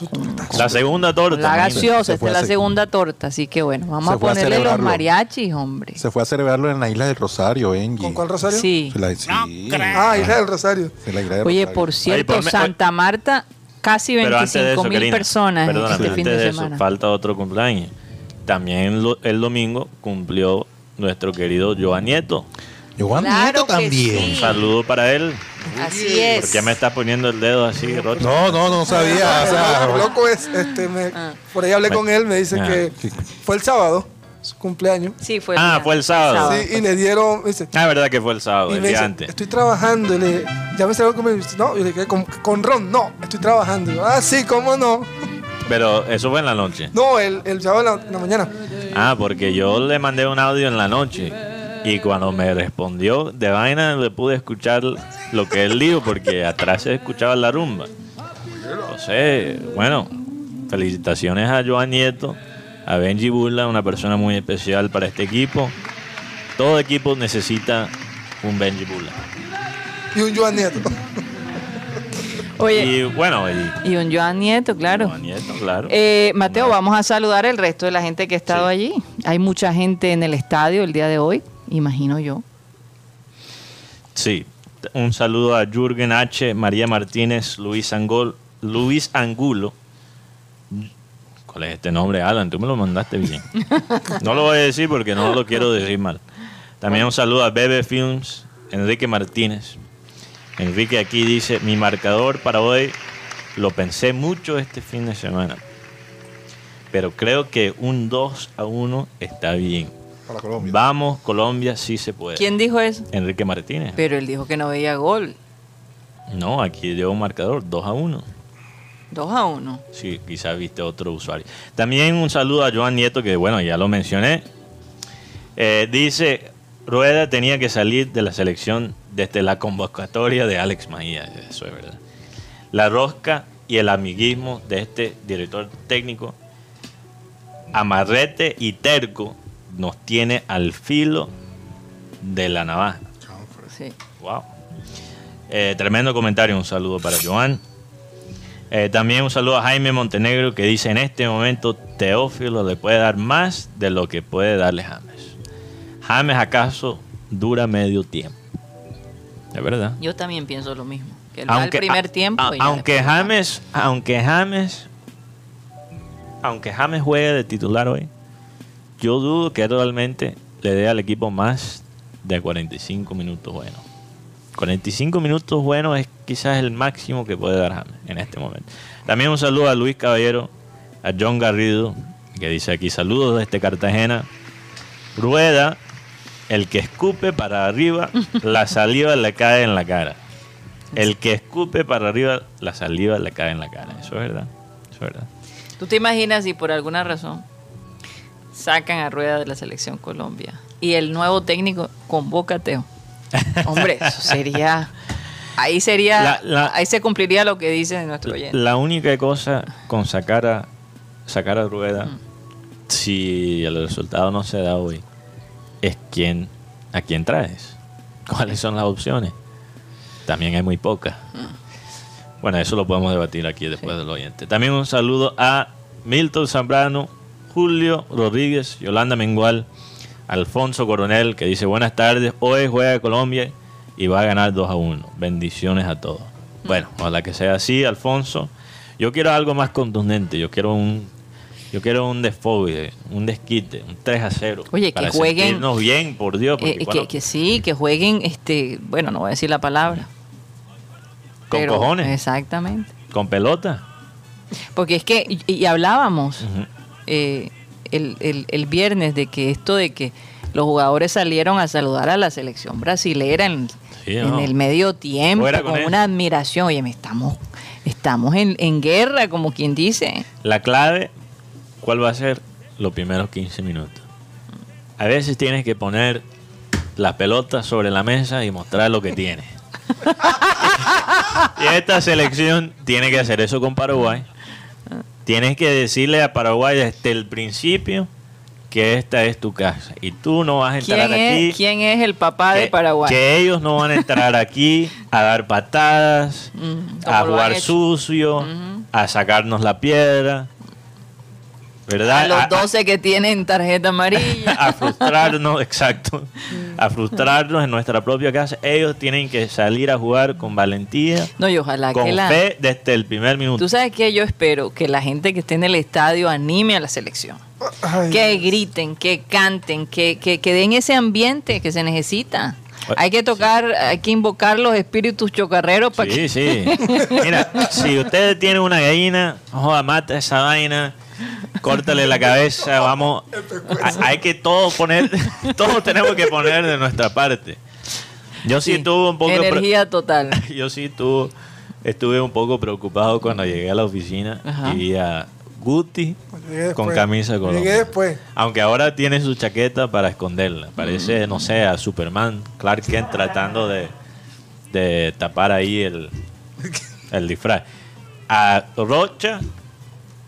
La segunda torta. la gaseosa, Se esta es la se- segunda torta, así que bueno, vamos a ponerle los mariachis, hombre. Se fue a celebrarlo en la isla del Rosario, Benji. ¿Con cuál Rosario? Sí. Se la- sí. Ah, Isla del Rosario. En la isla del Oye, Rosario. por cierto, Santa Marta, casi Pero antes de 25 eso, mil Karina, personas perdóname, este antes fin de, de eso, semana. falta otro cumpleaños. También lo- el domingo cumplió nuestro querido Joan Nieto. Joan Claro Nieto también. sí. Un saludo para él. Así ¿Por es. qué me estás poniendo el dedo así, Rocha? No, no, no sabía. o sea, Lo loco es, este, me- Ah. por ahí hablé con él, me dice Ah. que fue el sábado, su cumpleaños. Sí, fue Ah, día- fue el sábado. Sí, y le dieron, dice, Ah, verdad que fue el sábado, y el me día dice, antes. estoy trabajando, y le ya me salió comer, no, y le quedé con, con Ron, no, estoy trabajando. Yo, ah, sí, cómo no. Pero eso fue en la noche. No, el, el sábado en la, en la mañana. Ah, porque yo le mandé un audio en la noche y cuando me respondió de vaina le pude escuchar lo que él dijo porque atrás se escuchaba la rumba. Entonces, bueno, felicitaciones a Joan Nieto, a Benji Bula, una persona muy especial para este equipo. Todo equipo necesita un Benji Bula. Y un Joan Nieto. Oye, Y bueno, y y un Joan Nieto, claro. Joan Nieto, claro. Eh, Mateo, vamos a saludar el resto de la gente que ha estado Sí. allí. Hay mucha gente en el estadio el día de hoy, imagino yo. Sí, un saludo a Jürgen H., María Martínez, Luis, Angol, Luis Angulo. ¿Cuál es este nombre, Alan? Tú me lo mandaste bien. No lo voy a decir porque no lo quiero decir mal. También un saludo a Bebe Films, Enrique Martínez. Enrique aquí dice, mi marcador para hoy lo pensé mucho este fin de semana. Pero creo que un 2 a 1 está bien. Para Colombia. Vamos, Colombia, sí se puede. ¿Quién dijo eso? Enrique Martínez. Pero él dijo que no veía gol. No, aquí dio un marcador, 2 a 1. 2 a 1. Sí, quizás viste otro usuario. También un saludo a Joan Nieto, que bueno, ya lo mencioné. Eh, dice, Rueda tenía que salir de la selección desde la convocatoria de Alex Maía. Eso es verdad. La rosca y el amiguismo de este director técnico, amarrete y terco, nos tiene al filo de la navaja. Sí. Wow. Eh, tremendo comentario, un saludo para Joan. Eh, también un saludo a Jaime Montenegro que dice en este momento Teófilo le puede dar más de lo que puede darle James. James acaso dura medio tiempo. Es verdad. Yo también pienso lo mismo. Que él va el primer a- tiempo. a- y aunque. James, aunque James, aunque James juegue de titular hoy, yo dudo que realmente le dé al equipo más de 45 minutos buenos. 45 minutos buenos es quizás el máximo que puede dar James en este momento. También un saludo a Luis Caballero, a John Garrido, que dice aquí saludos desde Cartagena. Rueda, el que escupe para arriba, la saliva le cae en la cara. El que escupe para arriba, la saliva le cae en la cara. Eso es verdad. Eso es verdad. ¿Tú te imaginas si por alguna razón sacan a Rueda de la selección Colombia y el nuevo técnico convoca a Teo? Hombre, eso sería. Ahí sería. La- la- ahí se cumpliría lo que dice nuestro oyente. La única cosa con sacar a, sacar a Rueda, si el resultado no se da hoy, es quién, a quién traes. ¿Cuáles son las opciones? También hay muy pocas. Bueno, eso lo podemos debatir aquí después del oyente. También un saludo a Milton Zambrano, Julio Rodríguez, Yolanda Mengual, Alfonso Coronel, que dice buenas tardes, hoy juega Colombia y va a ganar 2 a 1. Bendiciones a todos. Bueno, ojalá que sea así, Alfonso. Yo quiero algo más contundente, yo quiero un yo quiero un desfogue, un desquite, un 3 a 0. Oye, que jueguen- sentirnos bien, por Dios. porque Eh, que, sí, que jueguen, este, bueno, no voy a decir la palabra. con pero- cojones, Exactamente. con pelota. Porque es que, y, y hablábamos. Eh, el, el- el viernes de que esto de que los jugadores salieron a saludar a la selección brasilera en, Sí, en no. el medio tiempo, con con una admiración. Oye, me estamos, estamos en, en guerra, como quien dice. La clave, ¿cuál va a ser? Los primeros 15 minutos. A veces tienes que poner la pelota sobre la mesa y mostrar lo que tienes. y esta selección tiene que hacer eso con Paraguay. Tienes que decirle a Paraguay desde el principio que esta es tu casa. Y tú no vas a ¿Quién entrar aquí. es, quién es el papá de Paraguay? Que ellos no van a entrar aquí a dar patadas, Mm, a jugar sucio, a sacarnos la piedra. ¿Verdad? A los A- a- 12 que tienen tarjeta amarilla. a frustrarnos, exacto, a frustrarnos en nuestra propia casa. Ellos tienen que salir a jugar con valentía, No, y ojalá con que la... fe desde el primer minuto. Tú sabes que yo espero que la gente que esté en el estadio anime a la selección. Ay, Que griten, que canten, que, que, que den ese ambiente que se necesita. Bueno, Hay que tocar, hay que invocar los espíritus chocarreros para Sí, que... sí. Mira, si ustedes tienen una gallina, joda, mata esa vaina, córtale la cabeza, vamos. Hay, que todo poner, todos tenemos que poner de nuestra parte. Yo sí, Sí, estuve un poco. Energía total. Yo sí estuve, estuve un poco preocupado cuando llegué a la oficina Ajá. y vi a Guti con camisa Colombia. Llegué después. Aunque ahora tiene su chaqueta para esconderla. Parece, no sé, a Superman, Clark Kent tratando de, de tapar ahí el, el disfraz. A Rocha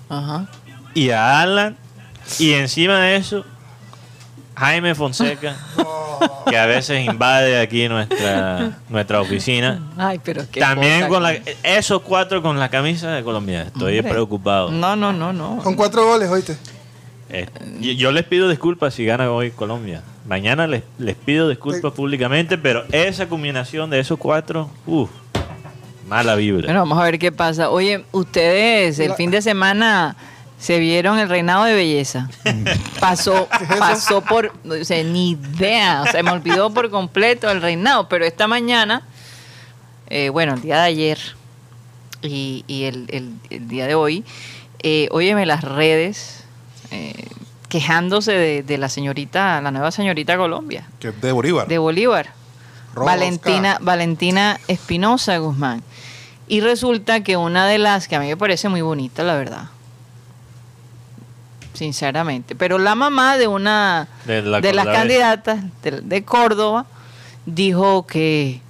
Ajá. Y a Alan. Y encima de eso, Jaime Fonseca, que a veces invade aquí nuestra, nuestra oficina. Ay, pero qué También con la, esos cuatro con la camisa de Colombia. Estoy Hombre. preocupado. No, no, no, no. Con cuatro goles, oíste. Eh, yo, yo les pido disculpas si gana hoy Colombia. Mañana les, les pido disculpas públicamente, pero esa combinación de esos cuatro, uff, mala vibra. Bueno, vamos a ver qué pasa. Oye, ustedes el La- fin de semana se vieron el reinado de belleza. Pasó, pasó por, o sea, ni idea, o sea, me olvidó por completo el reinado, pero esta mañana eh, bueno, el día de ayer y, y el, el- el día de hoy, eh, óyeme las redes eh, quejándose de, de la señorita, la nueva señorita Colombia, Que de Bolívar. de Bolívar, Rosca. Valentina, Valentina Espinosa Guzmán. Y resulta que una de las que a mí me parece muy bonita, la verdad. Sinceramente. Pero la mamá de una De la de las candidatas de, de Córdoba dijo que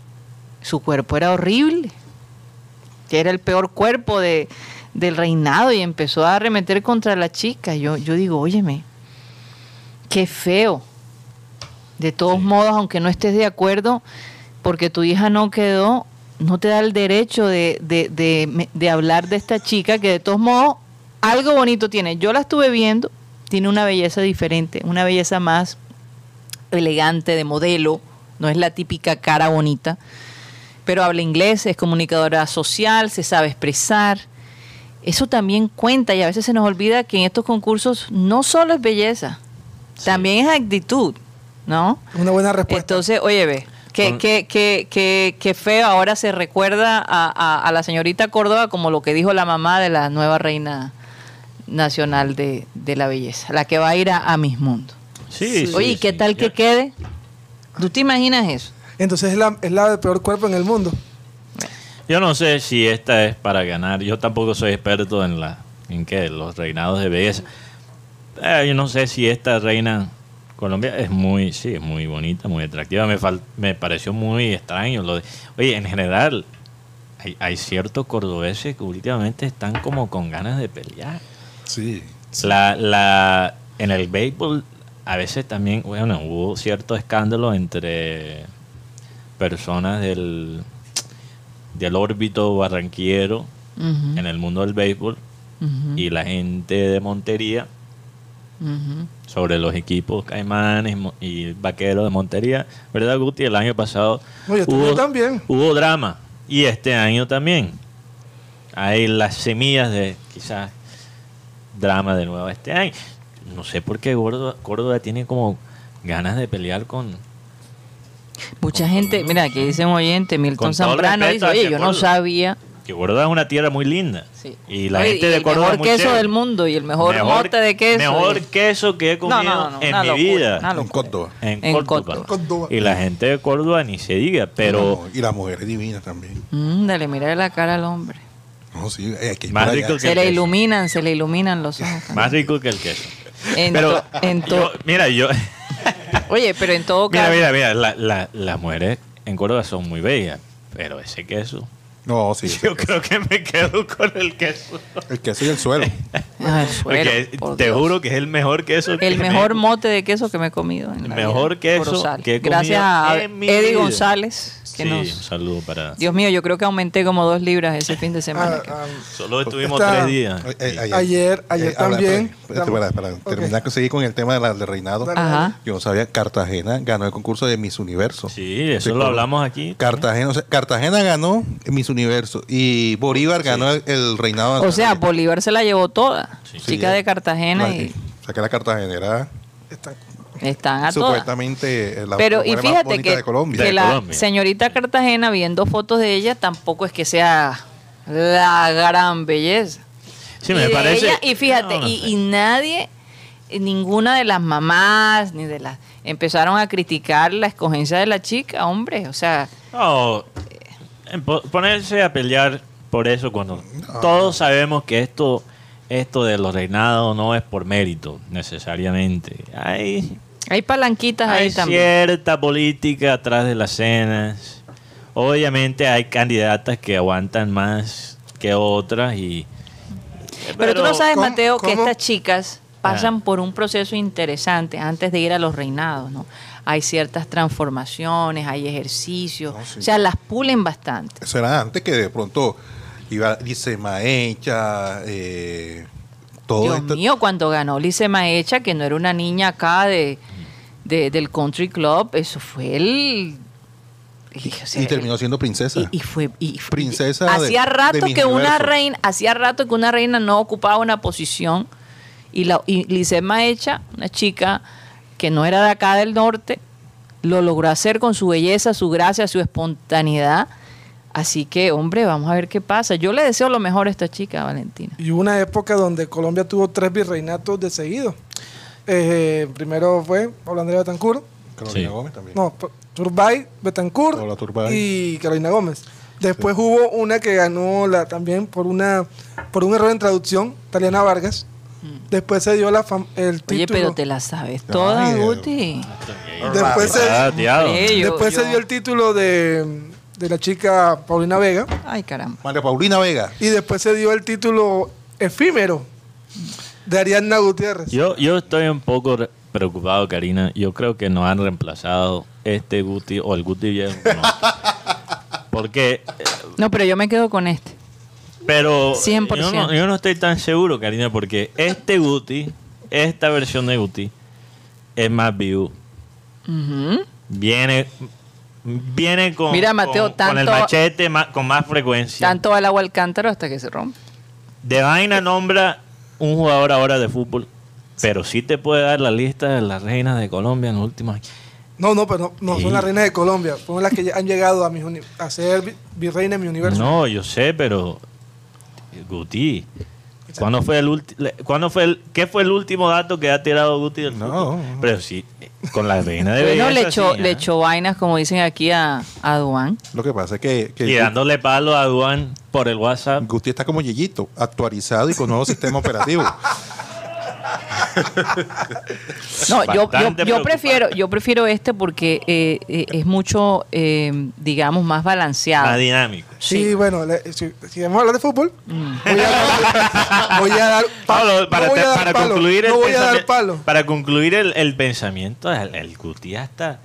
su cuerpo era horrible, que era el peor cuerpo de, del reinado y empezó a arremeter contra la chica. Yo, yo digo, óyeme, qué feo. De todos modos, aunque no estés de acuerdo, porque tu hija no quedó, no te da el derecho de, de, de- de hablar de esta chica que de todos modos algo bonito tiene. Yo la estuve viendo, tiene una belleza diferente, una belleza más elegante, de modelo, no es la típica cara bonita, pero habla inglés, es comunicadora social, se sabe expresar. Eso también cuenta y a veces se nos olvida que en estos concursos no solo es belleza, también es actitud, ¿no? Una buena respuesta. Entonces, oye, ve, que, que, que, que, que feo ahora se recuerda a, a- a la señorita Córdoba como lo que dijo la mamá de la nueva reina nacional de, de la belleza, la que va a ir a, a Miss Mundo. Sí, sí, Oye, ¿y qué sí. tal que quede? ¿Tú te imaginas eso? Entonces es la, es la de peor cuerpo en el mundo. Yo no sé si esta es para ganar. Yo tampoco soy experto en la en qué, los reinados de belleza. Eh, yo no sé si esta reina Colombia es muy, sí, es muy bonita, muy atractiva. Me, fal- me pareció muy extraño. Lo de, oye, en general, hay, hay ciertos cordobeses que últimamente están como con ganas de pelear. Sí. La, la, en el béisbol a veces también, bueno, hubo cierto escándalo entre personas del, del órbito barranquillero Ujú, en el mundo del béisbol y la gente de Montería sobre los equipos Caimanes y Vaqueros de Montería. ¿Verdad, Guti? El año pasado Oye, año también. hubo drama y este año también. Hay las semillas de quizás drama de nuevo este año. No sé por qué Córdoba, Córdoba tiene como ganas de pelear con... Mucha gente, mira, aquí dice un oyente, Milton el Zambrano, dice, oye, yo no Córdoba". sabía. Que Córdoba es una tierra muy linda. Sí. Y la Oye, gente y de el Córdoba es mejor muy queso chévere. del mundo y el mejor, mote de queso. Mejor y- queso que he comido no, no, en mi locura, vida. En. Córdoba. En, En Córdoba. Córdoba. Córdoba. Y la gente de Córdoba ni se diga, pero Y la mujer es divina también. Mm, dale, mira la cara al hombre. No, sí, eh, hay que ir Más para rico allá. que- Se el le queso. iluminan, se le iluminan los ojos. más rico que el queso. En Pero, to- en to- yo- mira, yo... Oye, pero en todo Mira, caso. mira, mira, la- la- las mujeres en Córdoba son muy bellas, pero ese queso, No, sí. yo creo que me quedo con el queso. El queso y el suelo. Ay, suero, Porque por te Dios. juro que es el mejor queso que El me- mejor mote de queso que me he comido. En El la mejor vida, queso Corozal. que he comido Gracias a en mi Eddie vida. González. Que Sí, un saludo para... Dios mío, yo creo que aumenté como dos libras ese fin de semana. Ah, ah, Solo estuvimos tres días. Eh, eh, Ayer- ayer habla, también. Para, terminar que seguir con el tema de la, del reinado. Ajá. Yo no sabía, Cartagena ganó el concurso de Miss Universo. Sí, eso lo como- hablamos aquí. Cartagena, o sea, Cartagena ganó Miss Universo y Bolívar ganó el, el reinado. O sea. Bolívar se la llevó toda. Sí. Chica Sí, de Cartagena y O sea, que la cartagenera está- están a todas. supuestamente eh, la Pero y fíjate que, de Colombia. que De la Colombia. señorita Cartagena, viendo fotos de ella, tampoco es que sea la gran belleza. Sí, y me de parece... ella- y fíjate, No, no y, sé. y nadie, ninguna de las mamás, ni de las, empezaron a criticar la escogencia de la chica, hombre, o sea, po- ponerse a pelear por eso cuando todos sabemos que esto esto de los reinados no es por mérito necesariamente. Hay, hay palanquitas ahí hay también. cierta política atrás de las cenas. Obviamente hay candidatas que aguantan más que otras y Pero, tú no sabes, ¿Cómo? Mateo, que ¿Cómo? estas chicas pasan Ah. por un proceso interesante antes de ir a los reinados, ¿no? Hay ciertas transformaciones, hay ejercicios, No, sí. o sea, las pulen bastante. Eso era antes que de pronto iba Dice Maecha, eh, todo Dios esto. mío, cuando ganó Lice Maecha, que no era una niña acá de, de- del country club, eso fue el... y, o sea, y terminó siendo princesa. y, y fue, y fue- Princesa de- hacía de rato Miss que una reina hacía rato que una reina no ocupaba una posición y la y Lisette Maecha una chica que no era de acá del norte lo logró hacer con su belleza su gracia su espontaneidad Así que, hombre, vamos a ver qué pasa. Yo le deseo lo mejor a esta chica, Valentina. Y hubo una época donde Colombia tuvo tres virreinatos de seguido. Eh, primero fue Pablo Andrea Betancourt, Carolina Sí. Gómez también. no, Turbay, Betancourt Paola Turbay. y Carolina Gómez. Después hubo una que ganó la, también por una por un error en traducción, Taliana Vargas. Después se dio la fam- el título. Oye, pero te la sabes toda, Ay, Guti. Después se, Ah, yo- después se dio el título de, de la chica Paulina Vega. Ay, caramba. María Paulina Vega. Y después se dio el título efímero de Ariadna Gutiérrez. Yo, yo estoy un poco re- preocupado, Karina. Yo creo que nos han reemplazado este Guti o el Guti viejo. ¿no? Porque, eh, No, pero yo me quedo con este. pero 100%. Yo, no, yo no estoy tan seguro, Karina, porque este Guti, esta versión de Guti, es más vivo. Ujú. Viene, viene con, Mira, Mateo, con, con el tanto- machete ma- con más frecuencia. Tanto al agua al cántaro hasta que se rompe. De vaina nombra un jugador ahora de fútbol, pero sí te puede dar la lista de las reinas de Colombia en los últimos años. No, no, pero no, no Sí. son las reinas de Colombia. Fueron las que han llegado a, mis uni- a ser vi- virreina en mi universo. No, yo sé, pero Guti, ¿cuándo fue el último? ¿Cuándo fue el qué fue el último dato que ha tirado Guti del No. Pero sí, con la reina de Bueno, belleza, le echó, sí, le ¿ah? echó vainas, como dicen aquí a, a Duan. Lo que pasa es que, que y dándole palo a Duan por el WhatsApp. Guti está como Yeyito, actualizado y con nuevo sistema operativo. No, yo, prefiero, yo prefiero este porque eh, eh, es mucho, eh, digamos, más balanceado. Más dinámico. Sí, Sí. bueno, le- si, si vamos a hablar de fútbol, voy, a dar, voy a dar pa- Pablo, para, no voy a dar para palo, concluir el no voy a dar pensamiento- palo. para concluir el, el pensamiento, el, el Guti ya está.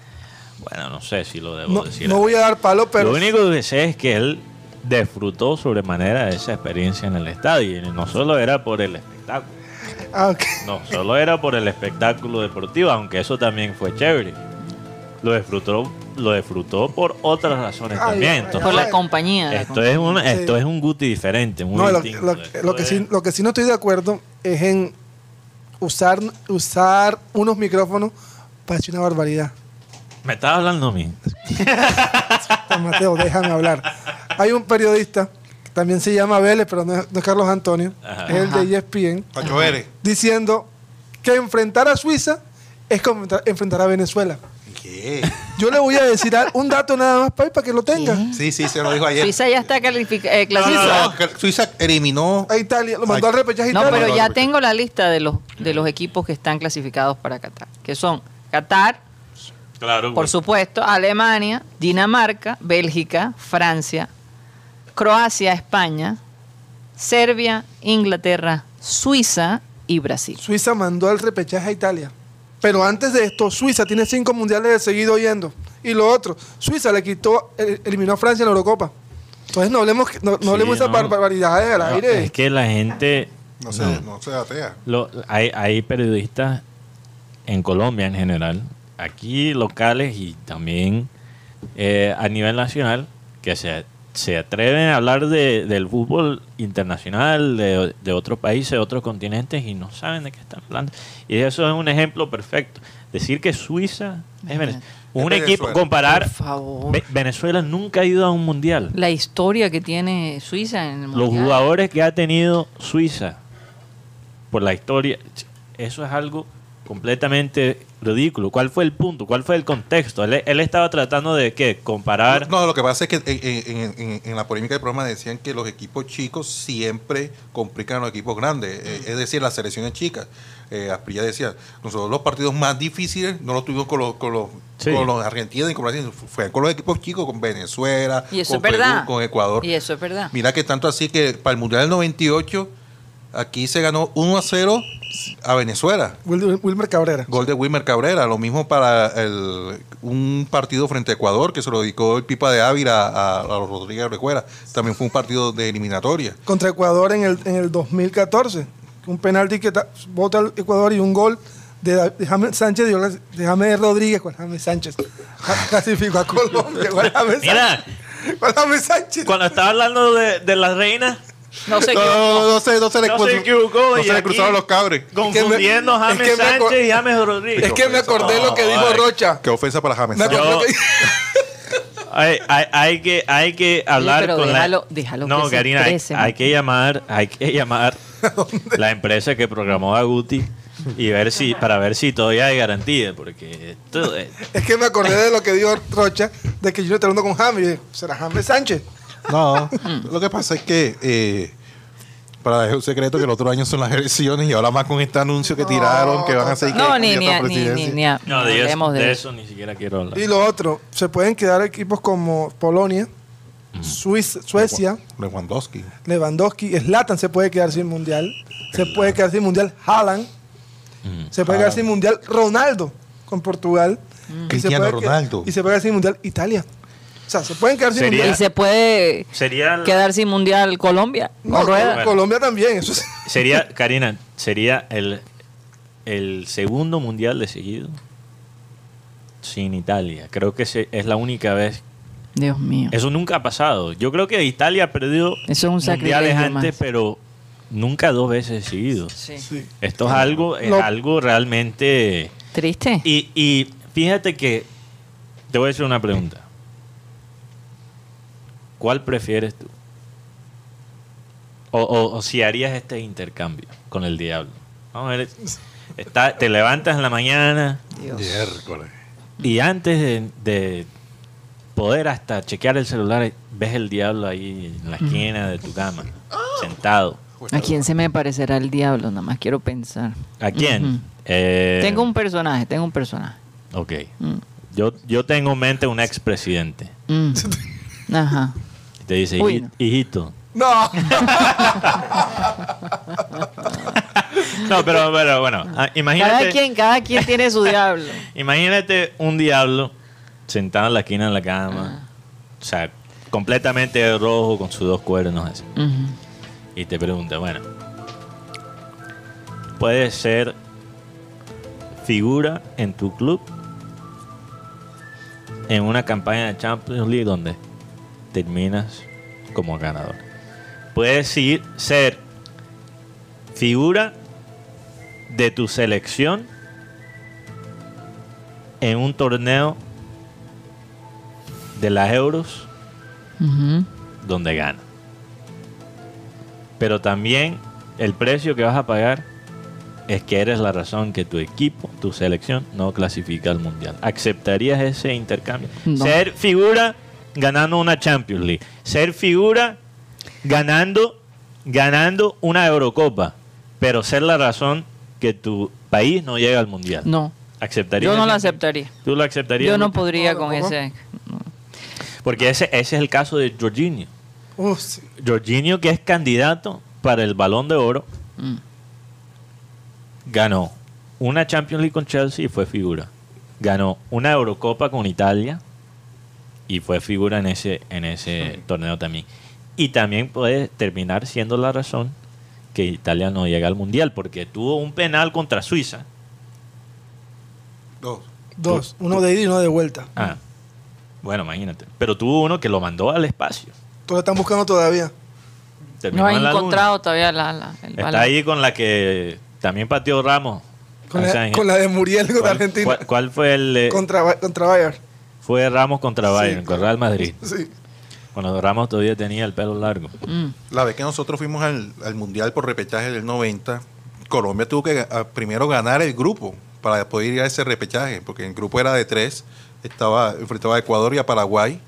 Bueno, no sé si lo debo No, decir. no voy a dar palo, pero Lo único que sé es que él disfrutó sobremanera de esa experiencia en el estadio. Y no solo era por el espectáculo. Ah. No, solo era por el espectáculo deportivo, aunque eso también fue chévere. Lo disfrutó, lo disfrutó por otras razones Ay, también. Entonces, Por la compañía. esto es un, Sí. esto es un Guti diferente, muy No, lo, que es- sí, lo que sí no estoy de acuerdo es en usar, usar unos micrófonos para decir una barbaridad. Me estaba hablando a mí. Mateo, déjame hablar. Hay un periodista que también se llama Vélez, pero no es, no es Carlos Antonio, Ajá. es el de ESPN, diciendo que enfrentar a Suiza es como enfrentar- a Venezuela. ¿Qué? Yo le voy a decir un dato nada más para, para que lo tenga. Sí, sí, se lo dijo ayer. Suiza ya está eh, No, no, clasificada. no, Suiza eliminó. A Italia, lo mandó al repechaje No, pero ya tengo la lista de los, de los equipos que están clasificados para Qatar. Que son Qatar, Claro. por supuesto, Alemania, Dinamarca, Bélgica, Francia, Croacia, España, Serbia, Inglaterra, Suiza y Brasil. Suiza mandó al repechaje a Italia. Pero antes de esto, Suiza tiene cinco mundiales de seguido yendo. Y lo otro, Suiza le quitó, eliminó a Francia en la Eurocopa. Entonces no hablemos, no, no Sí, hablemos esas no. bar- barbaridades al No, aire. Es que la gente. No se, no. se atea. lo- hay, hay periodistas en Colombia en general, aquí locales y también eh, a nivel nacional, que se, se atreven a hablar de, del fútbol internacional, de, de otros países, de otros continentes y no saben de qué están hablando. Y eso es un ejemplo perfecto. Decir que Suiza es Venezuela. Un equipo, comparar. Por favor. Ve- Venezuela nunca ha ido a un mundial. La historia que tiene Suiza en el Los mundial. jugadores que ha tenido Suiza por la historia, eso es algo completamente ridículo. ¿Cuál fue el punto? ¿Cuál fue el contexto? Él, él estaba tratando de qué? Comparar. No, lo que pasa es que en, en- en- en la polémica del programa decían que los equipos chicos siempre complican a los equipos grandes, eh, es decir, las selecciones chicas. Eh, Asprilla decía, nosotros los partidos más difíciles no los tuvimos con los, con los, Sí. con los argentinos y con Brasil, fue con los equipos chicos, con Venezuela, Y eso con es verdad. Perú, con Ecuador. Y eso es verdad. Mira que tanto así que para el Mundial del 98, aquí se ganó 1 a 0 a Venezuela. Wil- Wilmer Cabrera. Gol de Wilmer Cabrera, lo mismo para el, un partido frente a Ecuador que se lo dedicó el Pipa de Ávila a, a los Rodríguez Orejuela. También fue un partido de eliminatoria. Contra Ecuador en el, en el 2014. Un penalti que ta- bota el Ecuador y un gol de, de James Sánchez de James Rodríguez con James Sánchez. Ja- Clasificó a Colombia con James Mira, Sánchez. Con James Sánchez. cuando estaba hablando de, de las reinas, No sé No, qué. no, no se, no se le, No se equivocó, no se le cruzaron los cabres. confundiendo a es James que me acor- Sánchez y James Rodríguez. Es que me acordé lo que No, dijo ay. Rocha. Qué ofensa para James Yo- hay, hay, hay que, hay que hablar pero con déjalo- la... déjalo no, que se Karina, hay, que llamar, hay que llamar la empresa que programó a Guti y ver si, para ver si todavía hay garantía, porque esto es- Es que me acordé de lo que dijo Rocha, de que yo está hablando con James. Y dije, ¿será James Sánchez? No, lo que pasa es que eh, para dejar un secreto que el otro año son las elecciones y ahora más con este anuncio que tiraron que van a ser No, que ni, ni, a ni, ni, presidencia. ni a- no, de, eso, hablemos de de eso ni siquiera quiero hablar. Y lo otro, se pueden quedar equipos como Polonia, Suiza, Suecia, Lewandowski. Lewandowski, Zlatan se puede quedar sin mundial, se puede quedar sin mundial Haaland, Mm. se puede quedar sin mundial Ronaldo con Portugal, y se Cristiano puede que- Ronaldo. y se puede quedar sin mundial Italia. Sea, se pueden quedar sin Sería- mundial. Y se puede Sería, quedar sin mundial Colombia. No. Bueno. Colombia también, eso sería, Karina, sería el, el segundo mundial de seguido sin Italia. Creo que se- es la única vez Dios mío. Eso nunca ha pasado. Yo creo que Italia ha perdido Eso es un mundiales sacrilegio antes, más. pero nunca dos veces seguidos. Sí. Sí. Esto es algo, es algo realmente. Triste. Y, y fíjate que te voy a hacer una pregunta. ¿Cuál prefieres tú? O, o- o si harías este intercambio con el diablo. Vamos a ver. Está, te levantas en la mañana Dios. Y antes de, de poder hasta chequear el celular, ves el diablo ahí en la esquina de tu cama, sentado. ¿A quién se me parecerá el diablo? Nada más quiero pensar. ¿A quién? Eh, Tengo un personaje, tengo un personaje. Ok. Mm. Yo, yo tengo en mente un expresidente. Mm. Ajá. Te dice, Uy, "Hijí- no. hijito. No, No, pero, pero bueno, ah, imagínate, Cada quien, cada quien tiene su diablo. imagínate un diablo sentado en la esquina de la cama, o sea, completamente rojo con sus dos cuernos así. Ujú. y te pregunta, bueno, puedes ser figura en tu club en una campaña de Champions League donde terminas como ganador. Puedes ir, ser figura de tu selección en un torneo de las euros donde gana. Pero también el precio que vas a pagar es que eres la razón que tu equipo, tu selección, no clasifica al mundial. ¿Aceptarías ese intercambio? No. Ser figura ganando una Champions League. Ser figura ganando, ganando una Eurocopa. Pero ser la razón que tu país no llega al mundial. No, ¿Aceptarías yo no lo aceptaría. ¿Tú lo aceptarías? Yo no podría con ese. Porque ese, ese es el caso de Jorginho. Uf, sí. Jorginho, que es candidato para el Balón de Oro, Mm. ganó una Champions League con Chelsea y fue figura. Ganó una Eurocopa con Italia y fue figura en ese, en ese torneo también. Y también puede terminar siendo la razón que Italia no llega al Mundial, porque tuvo un penal contra Suiza. Dos. Dos, uno de ida y uno de vuelta. Ah, bueno, imagínate. Pero tuvo uno que lo mandó al espacio. Todos están buscando todavía. Terminó No he en la luna. encontrado todavía la, la- el Está balón. ahí con la que también pateó Ramos. Con, la, con la de Muriel contra ¿Cuál, Argentina. cuál- cuál fue el...? eh, Contra, contra Bayern. Fue Ramos contra Sí, Bayern, con Real Madrid. Sí. Cuando Ramos todavía tenía el pelo largo. Mm. La vez que nosotros fuimos al, al Mundial por repechaje del 90, Colombia tuvo que primero ganar el grupo para poder ir a ese repechaje, porque el grupo era de tres, estaba enfrentaba a Ecuador y a Paraguay,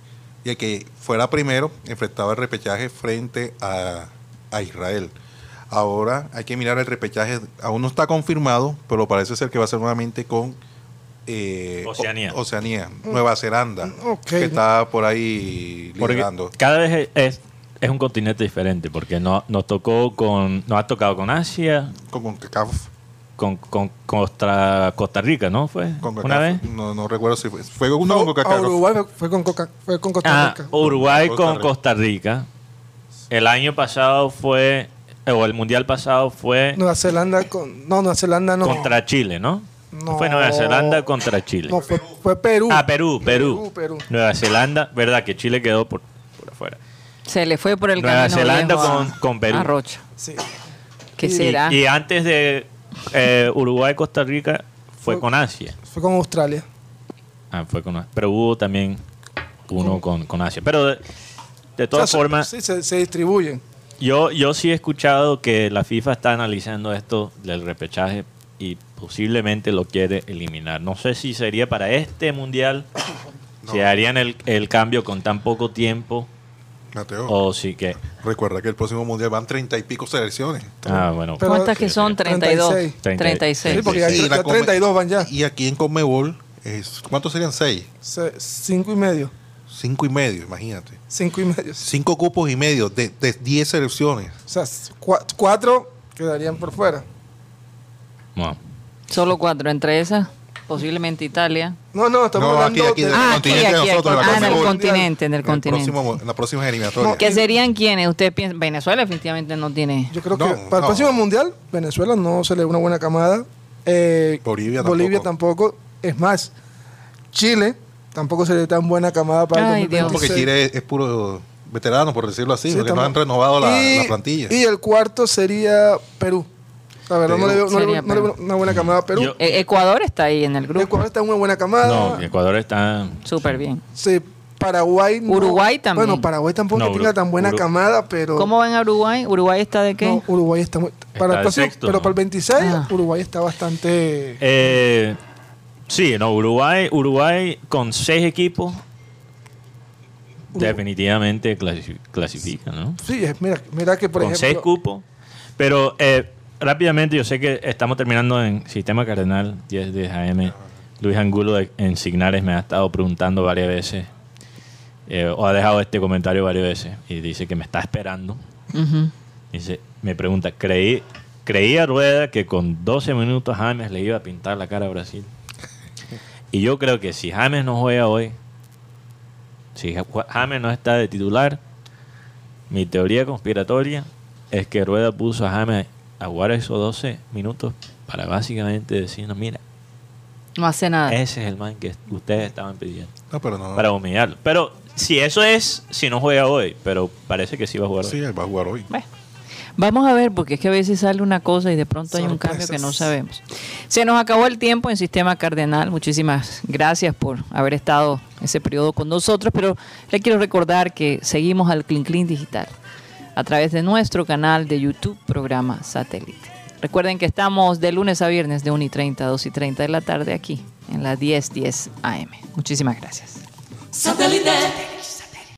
y el que fuera primero enfrentaba el repechaje frente a, a Israel. Ahora hay que mirar el repechaje, aún no está confirmado, pero parece ser que va a ser nuevamente con eh, Oceanía. O- Oceanía, Nueva Zelanda, Ok. que está por ahí Porque liderando. cada vez es, es un continente diferente, porque no, nos tocó con... Nos ha tocado con Asia, Con CONCACAF. con, con Costa, Costa Rica, ¿no? ¿Fue Con una vez? No, no recuerdo si fue. Fue uno No, con. Uruguay fue- con, Coca, fue con Costa Ah, Rica. Uruguay Costa con Rica. Costa Rica. El año pasado fue... O el mundial pasado fue Nueva Zelanda con. No, Nueva Zelanda no. contra Chile, ¿no? No. Fue Nueva Zelanda contra Chile. No, fue, fue Perú. Ah, Perú, Perú, Perú, Perú. Nueva Zelanda, verdad que Chile quedó por, por afuera. Se le fue por el Nueva camino Zelanda viejo a- con- con Perú. a Rocha. Sí. ¿Qué Y- será? Y antes de eh, Uruguay, Costa Rica, fue Fue- con Asia. Fue con Australia. Ah, fue con Pero hubo también uno con, con Asia. Pero de, de todas O sea, formas, Sí, se, se distribuyen. yo, yo sí he escuchado que la FIFA está analizando esto del repechaje y posiblemente lo quiere eliminar. No sé si sería para este mundial, si harían el, el cambio con tan poco tiempo Mateo, o si que... recuerda que el próximo mundial van treinta y pico selecciones. Ah, bueno. Pero- ¿Cuántas que son? 32. 36. 36. Sí, porque ya Y ya la come- 32 van ya. Y aquí en Conmebol, es, ¿cuántos serían? Seis. Se- cinco y medio. Cinco y medio, imagínate. Cinco y medio. Cinco cupos y medio de, de diez selecciones. O sea, cua- cuatro quedarían por fuera. Solo cuatro. Entre esas, posiblemente Italia. No, no, estamos No, hablando aquí, Ah, continente aquí, de aquí, nosotros, aquí. Ah, en el continente, en el En el continente. próximo- en la próxima eliminatoria. No, ¿Qué serían quiénes? ¿Usted piensa? Venezuela definitivamente no tiene... Yo creo No, que para el no. próximo mundial, Venezuela no se le una buena camada. Eh, Bolivia Bolivia tampoco. tampoco. Es más, Chile tampoco se le tan buena camada para Ay, el Dios. 2026. Porque Chile es puro veterano, por decirlo así, Sí, porque no también. han renovado la, y, la plantilla. Y el cuarto sería Perú. La verdad, no le veo, no le veo- Sería no le veo Perú. una buena camada a Perú. Yo- E- Ecuador está ahí en el grupo. Ecuador está en una buena camada. No, Ecuador está... Súper bien. Sí, Paraguay. no. Uruguay también. Bueno, Paraguay tampoco No, que tenga tan buena Uru- camada, pero. ¿Cómo ven a Uruguay? ¿Uruguay está de qué? No, Uruguay está muy. Para el próximo- sexto, pero para el 26, Ah. Uruguay está bastante. Eh, sí, no, Uruguay, Uruguay con seis equipos definitivamente clasi- clasifica, ¿no? Sí, es- mira, mira que por con seis ejemplo. cupos. Pero eh, rápidamente, yo sé que estamos terminando en Sistema Cardenal 10 de AM. Luis Angulo de- en Signares me ha estado preguntando varias veces, eh, o ha dejado este comentario varias veces, y dice que me está esperando. Dice, me pregunta, ¿creí, creía Rueda que con 12 minutos James le iba a pintar la cara a Brasil? Y yo creo que si James no juega hoy, si Ja- James no está de titular, mi teoría conspiratoria es que Rueda puso a James a jugar esos 12 minutos para básicamente decirnos, mira, No hace nada. ese es el man que ustedes estaban pidiendo, No, pero no. para humillarlo. Pero si eso es, si no juega hoy, pero parece que sí va a jugar hoy. Sí, él va a jugar hoy. Bueno, Vamos a ver, porque es que a veces sale una cosa y de pronto hay un cambio que no sabemos. Se nos acabó el tiempo en Sistema Cardenal. Muchísimas gracias por haber estado ese periodo con nosotros, pero le quiero recordar que seguimos al Clean Clean Digital a través de nuestro canal de YouTube, programa Satélite. Recuerden que estamos de lunes a viernes de 1 y 30 a 2 y 30 de la tarde aquí en la 1010 AM. Muchísimas gracias. Satellite.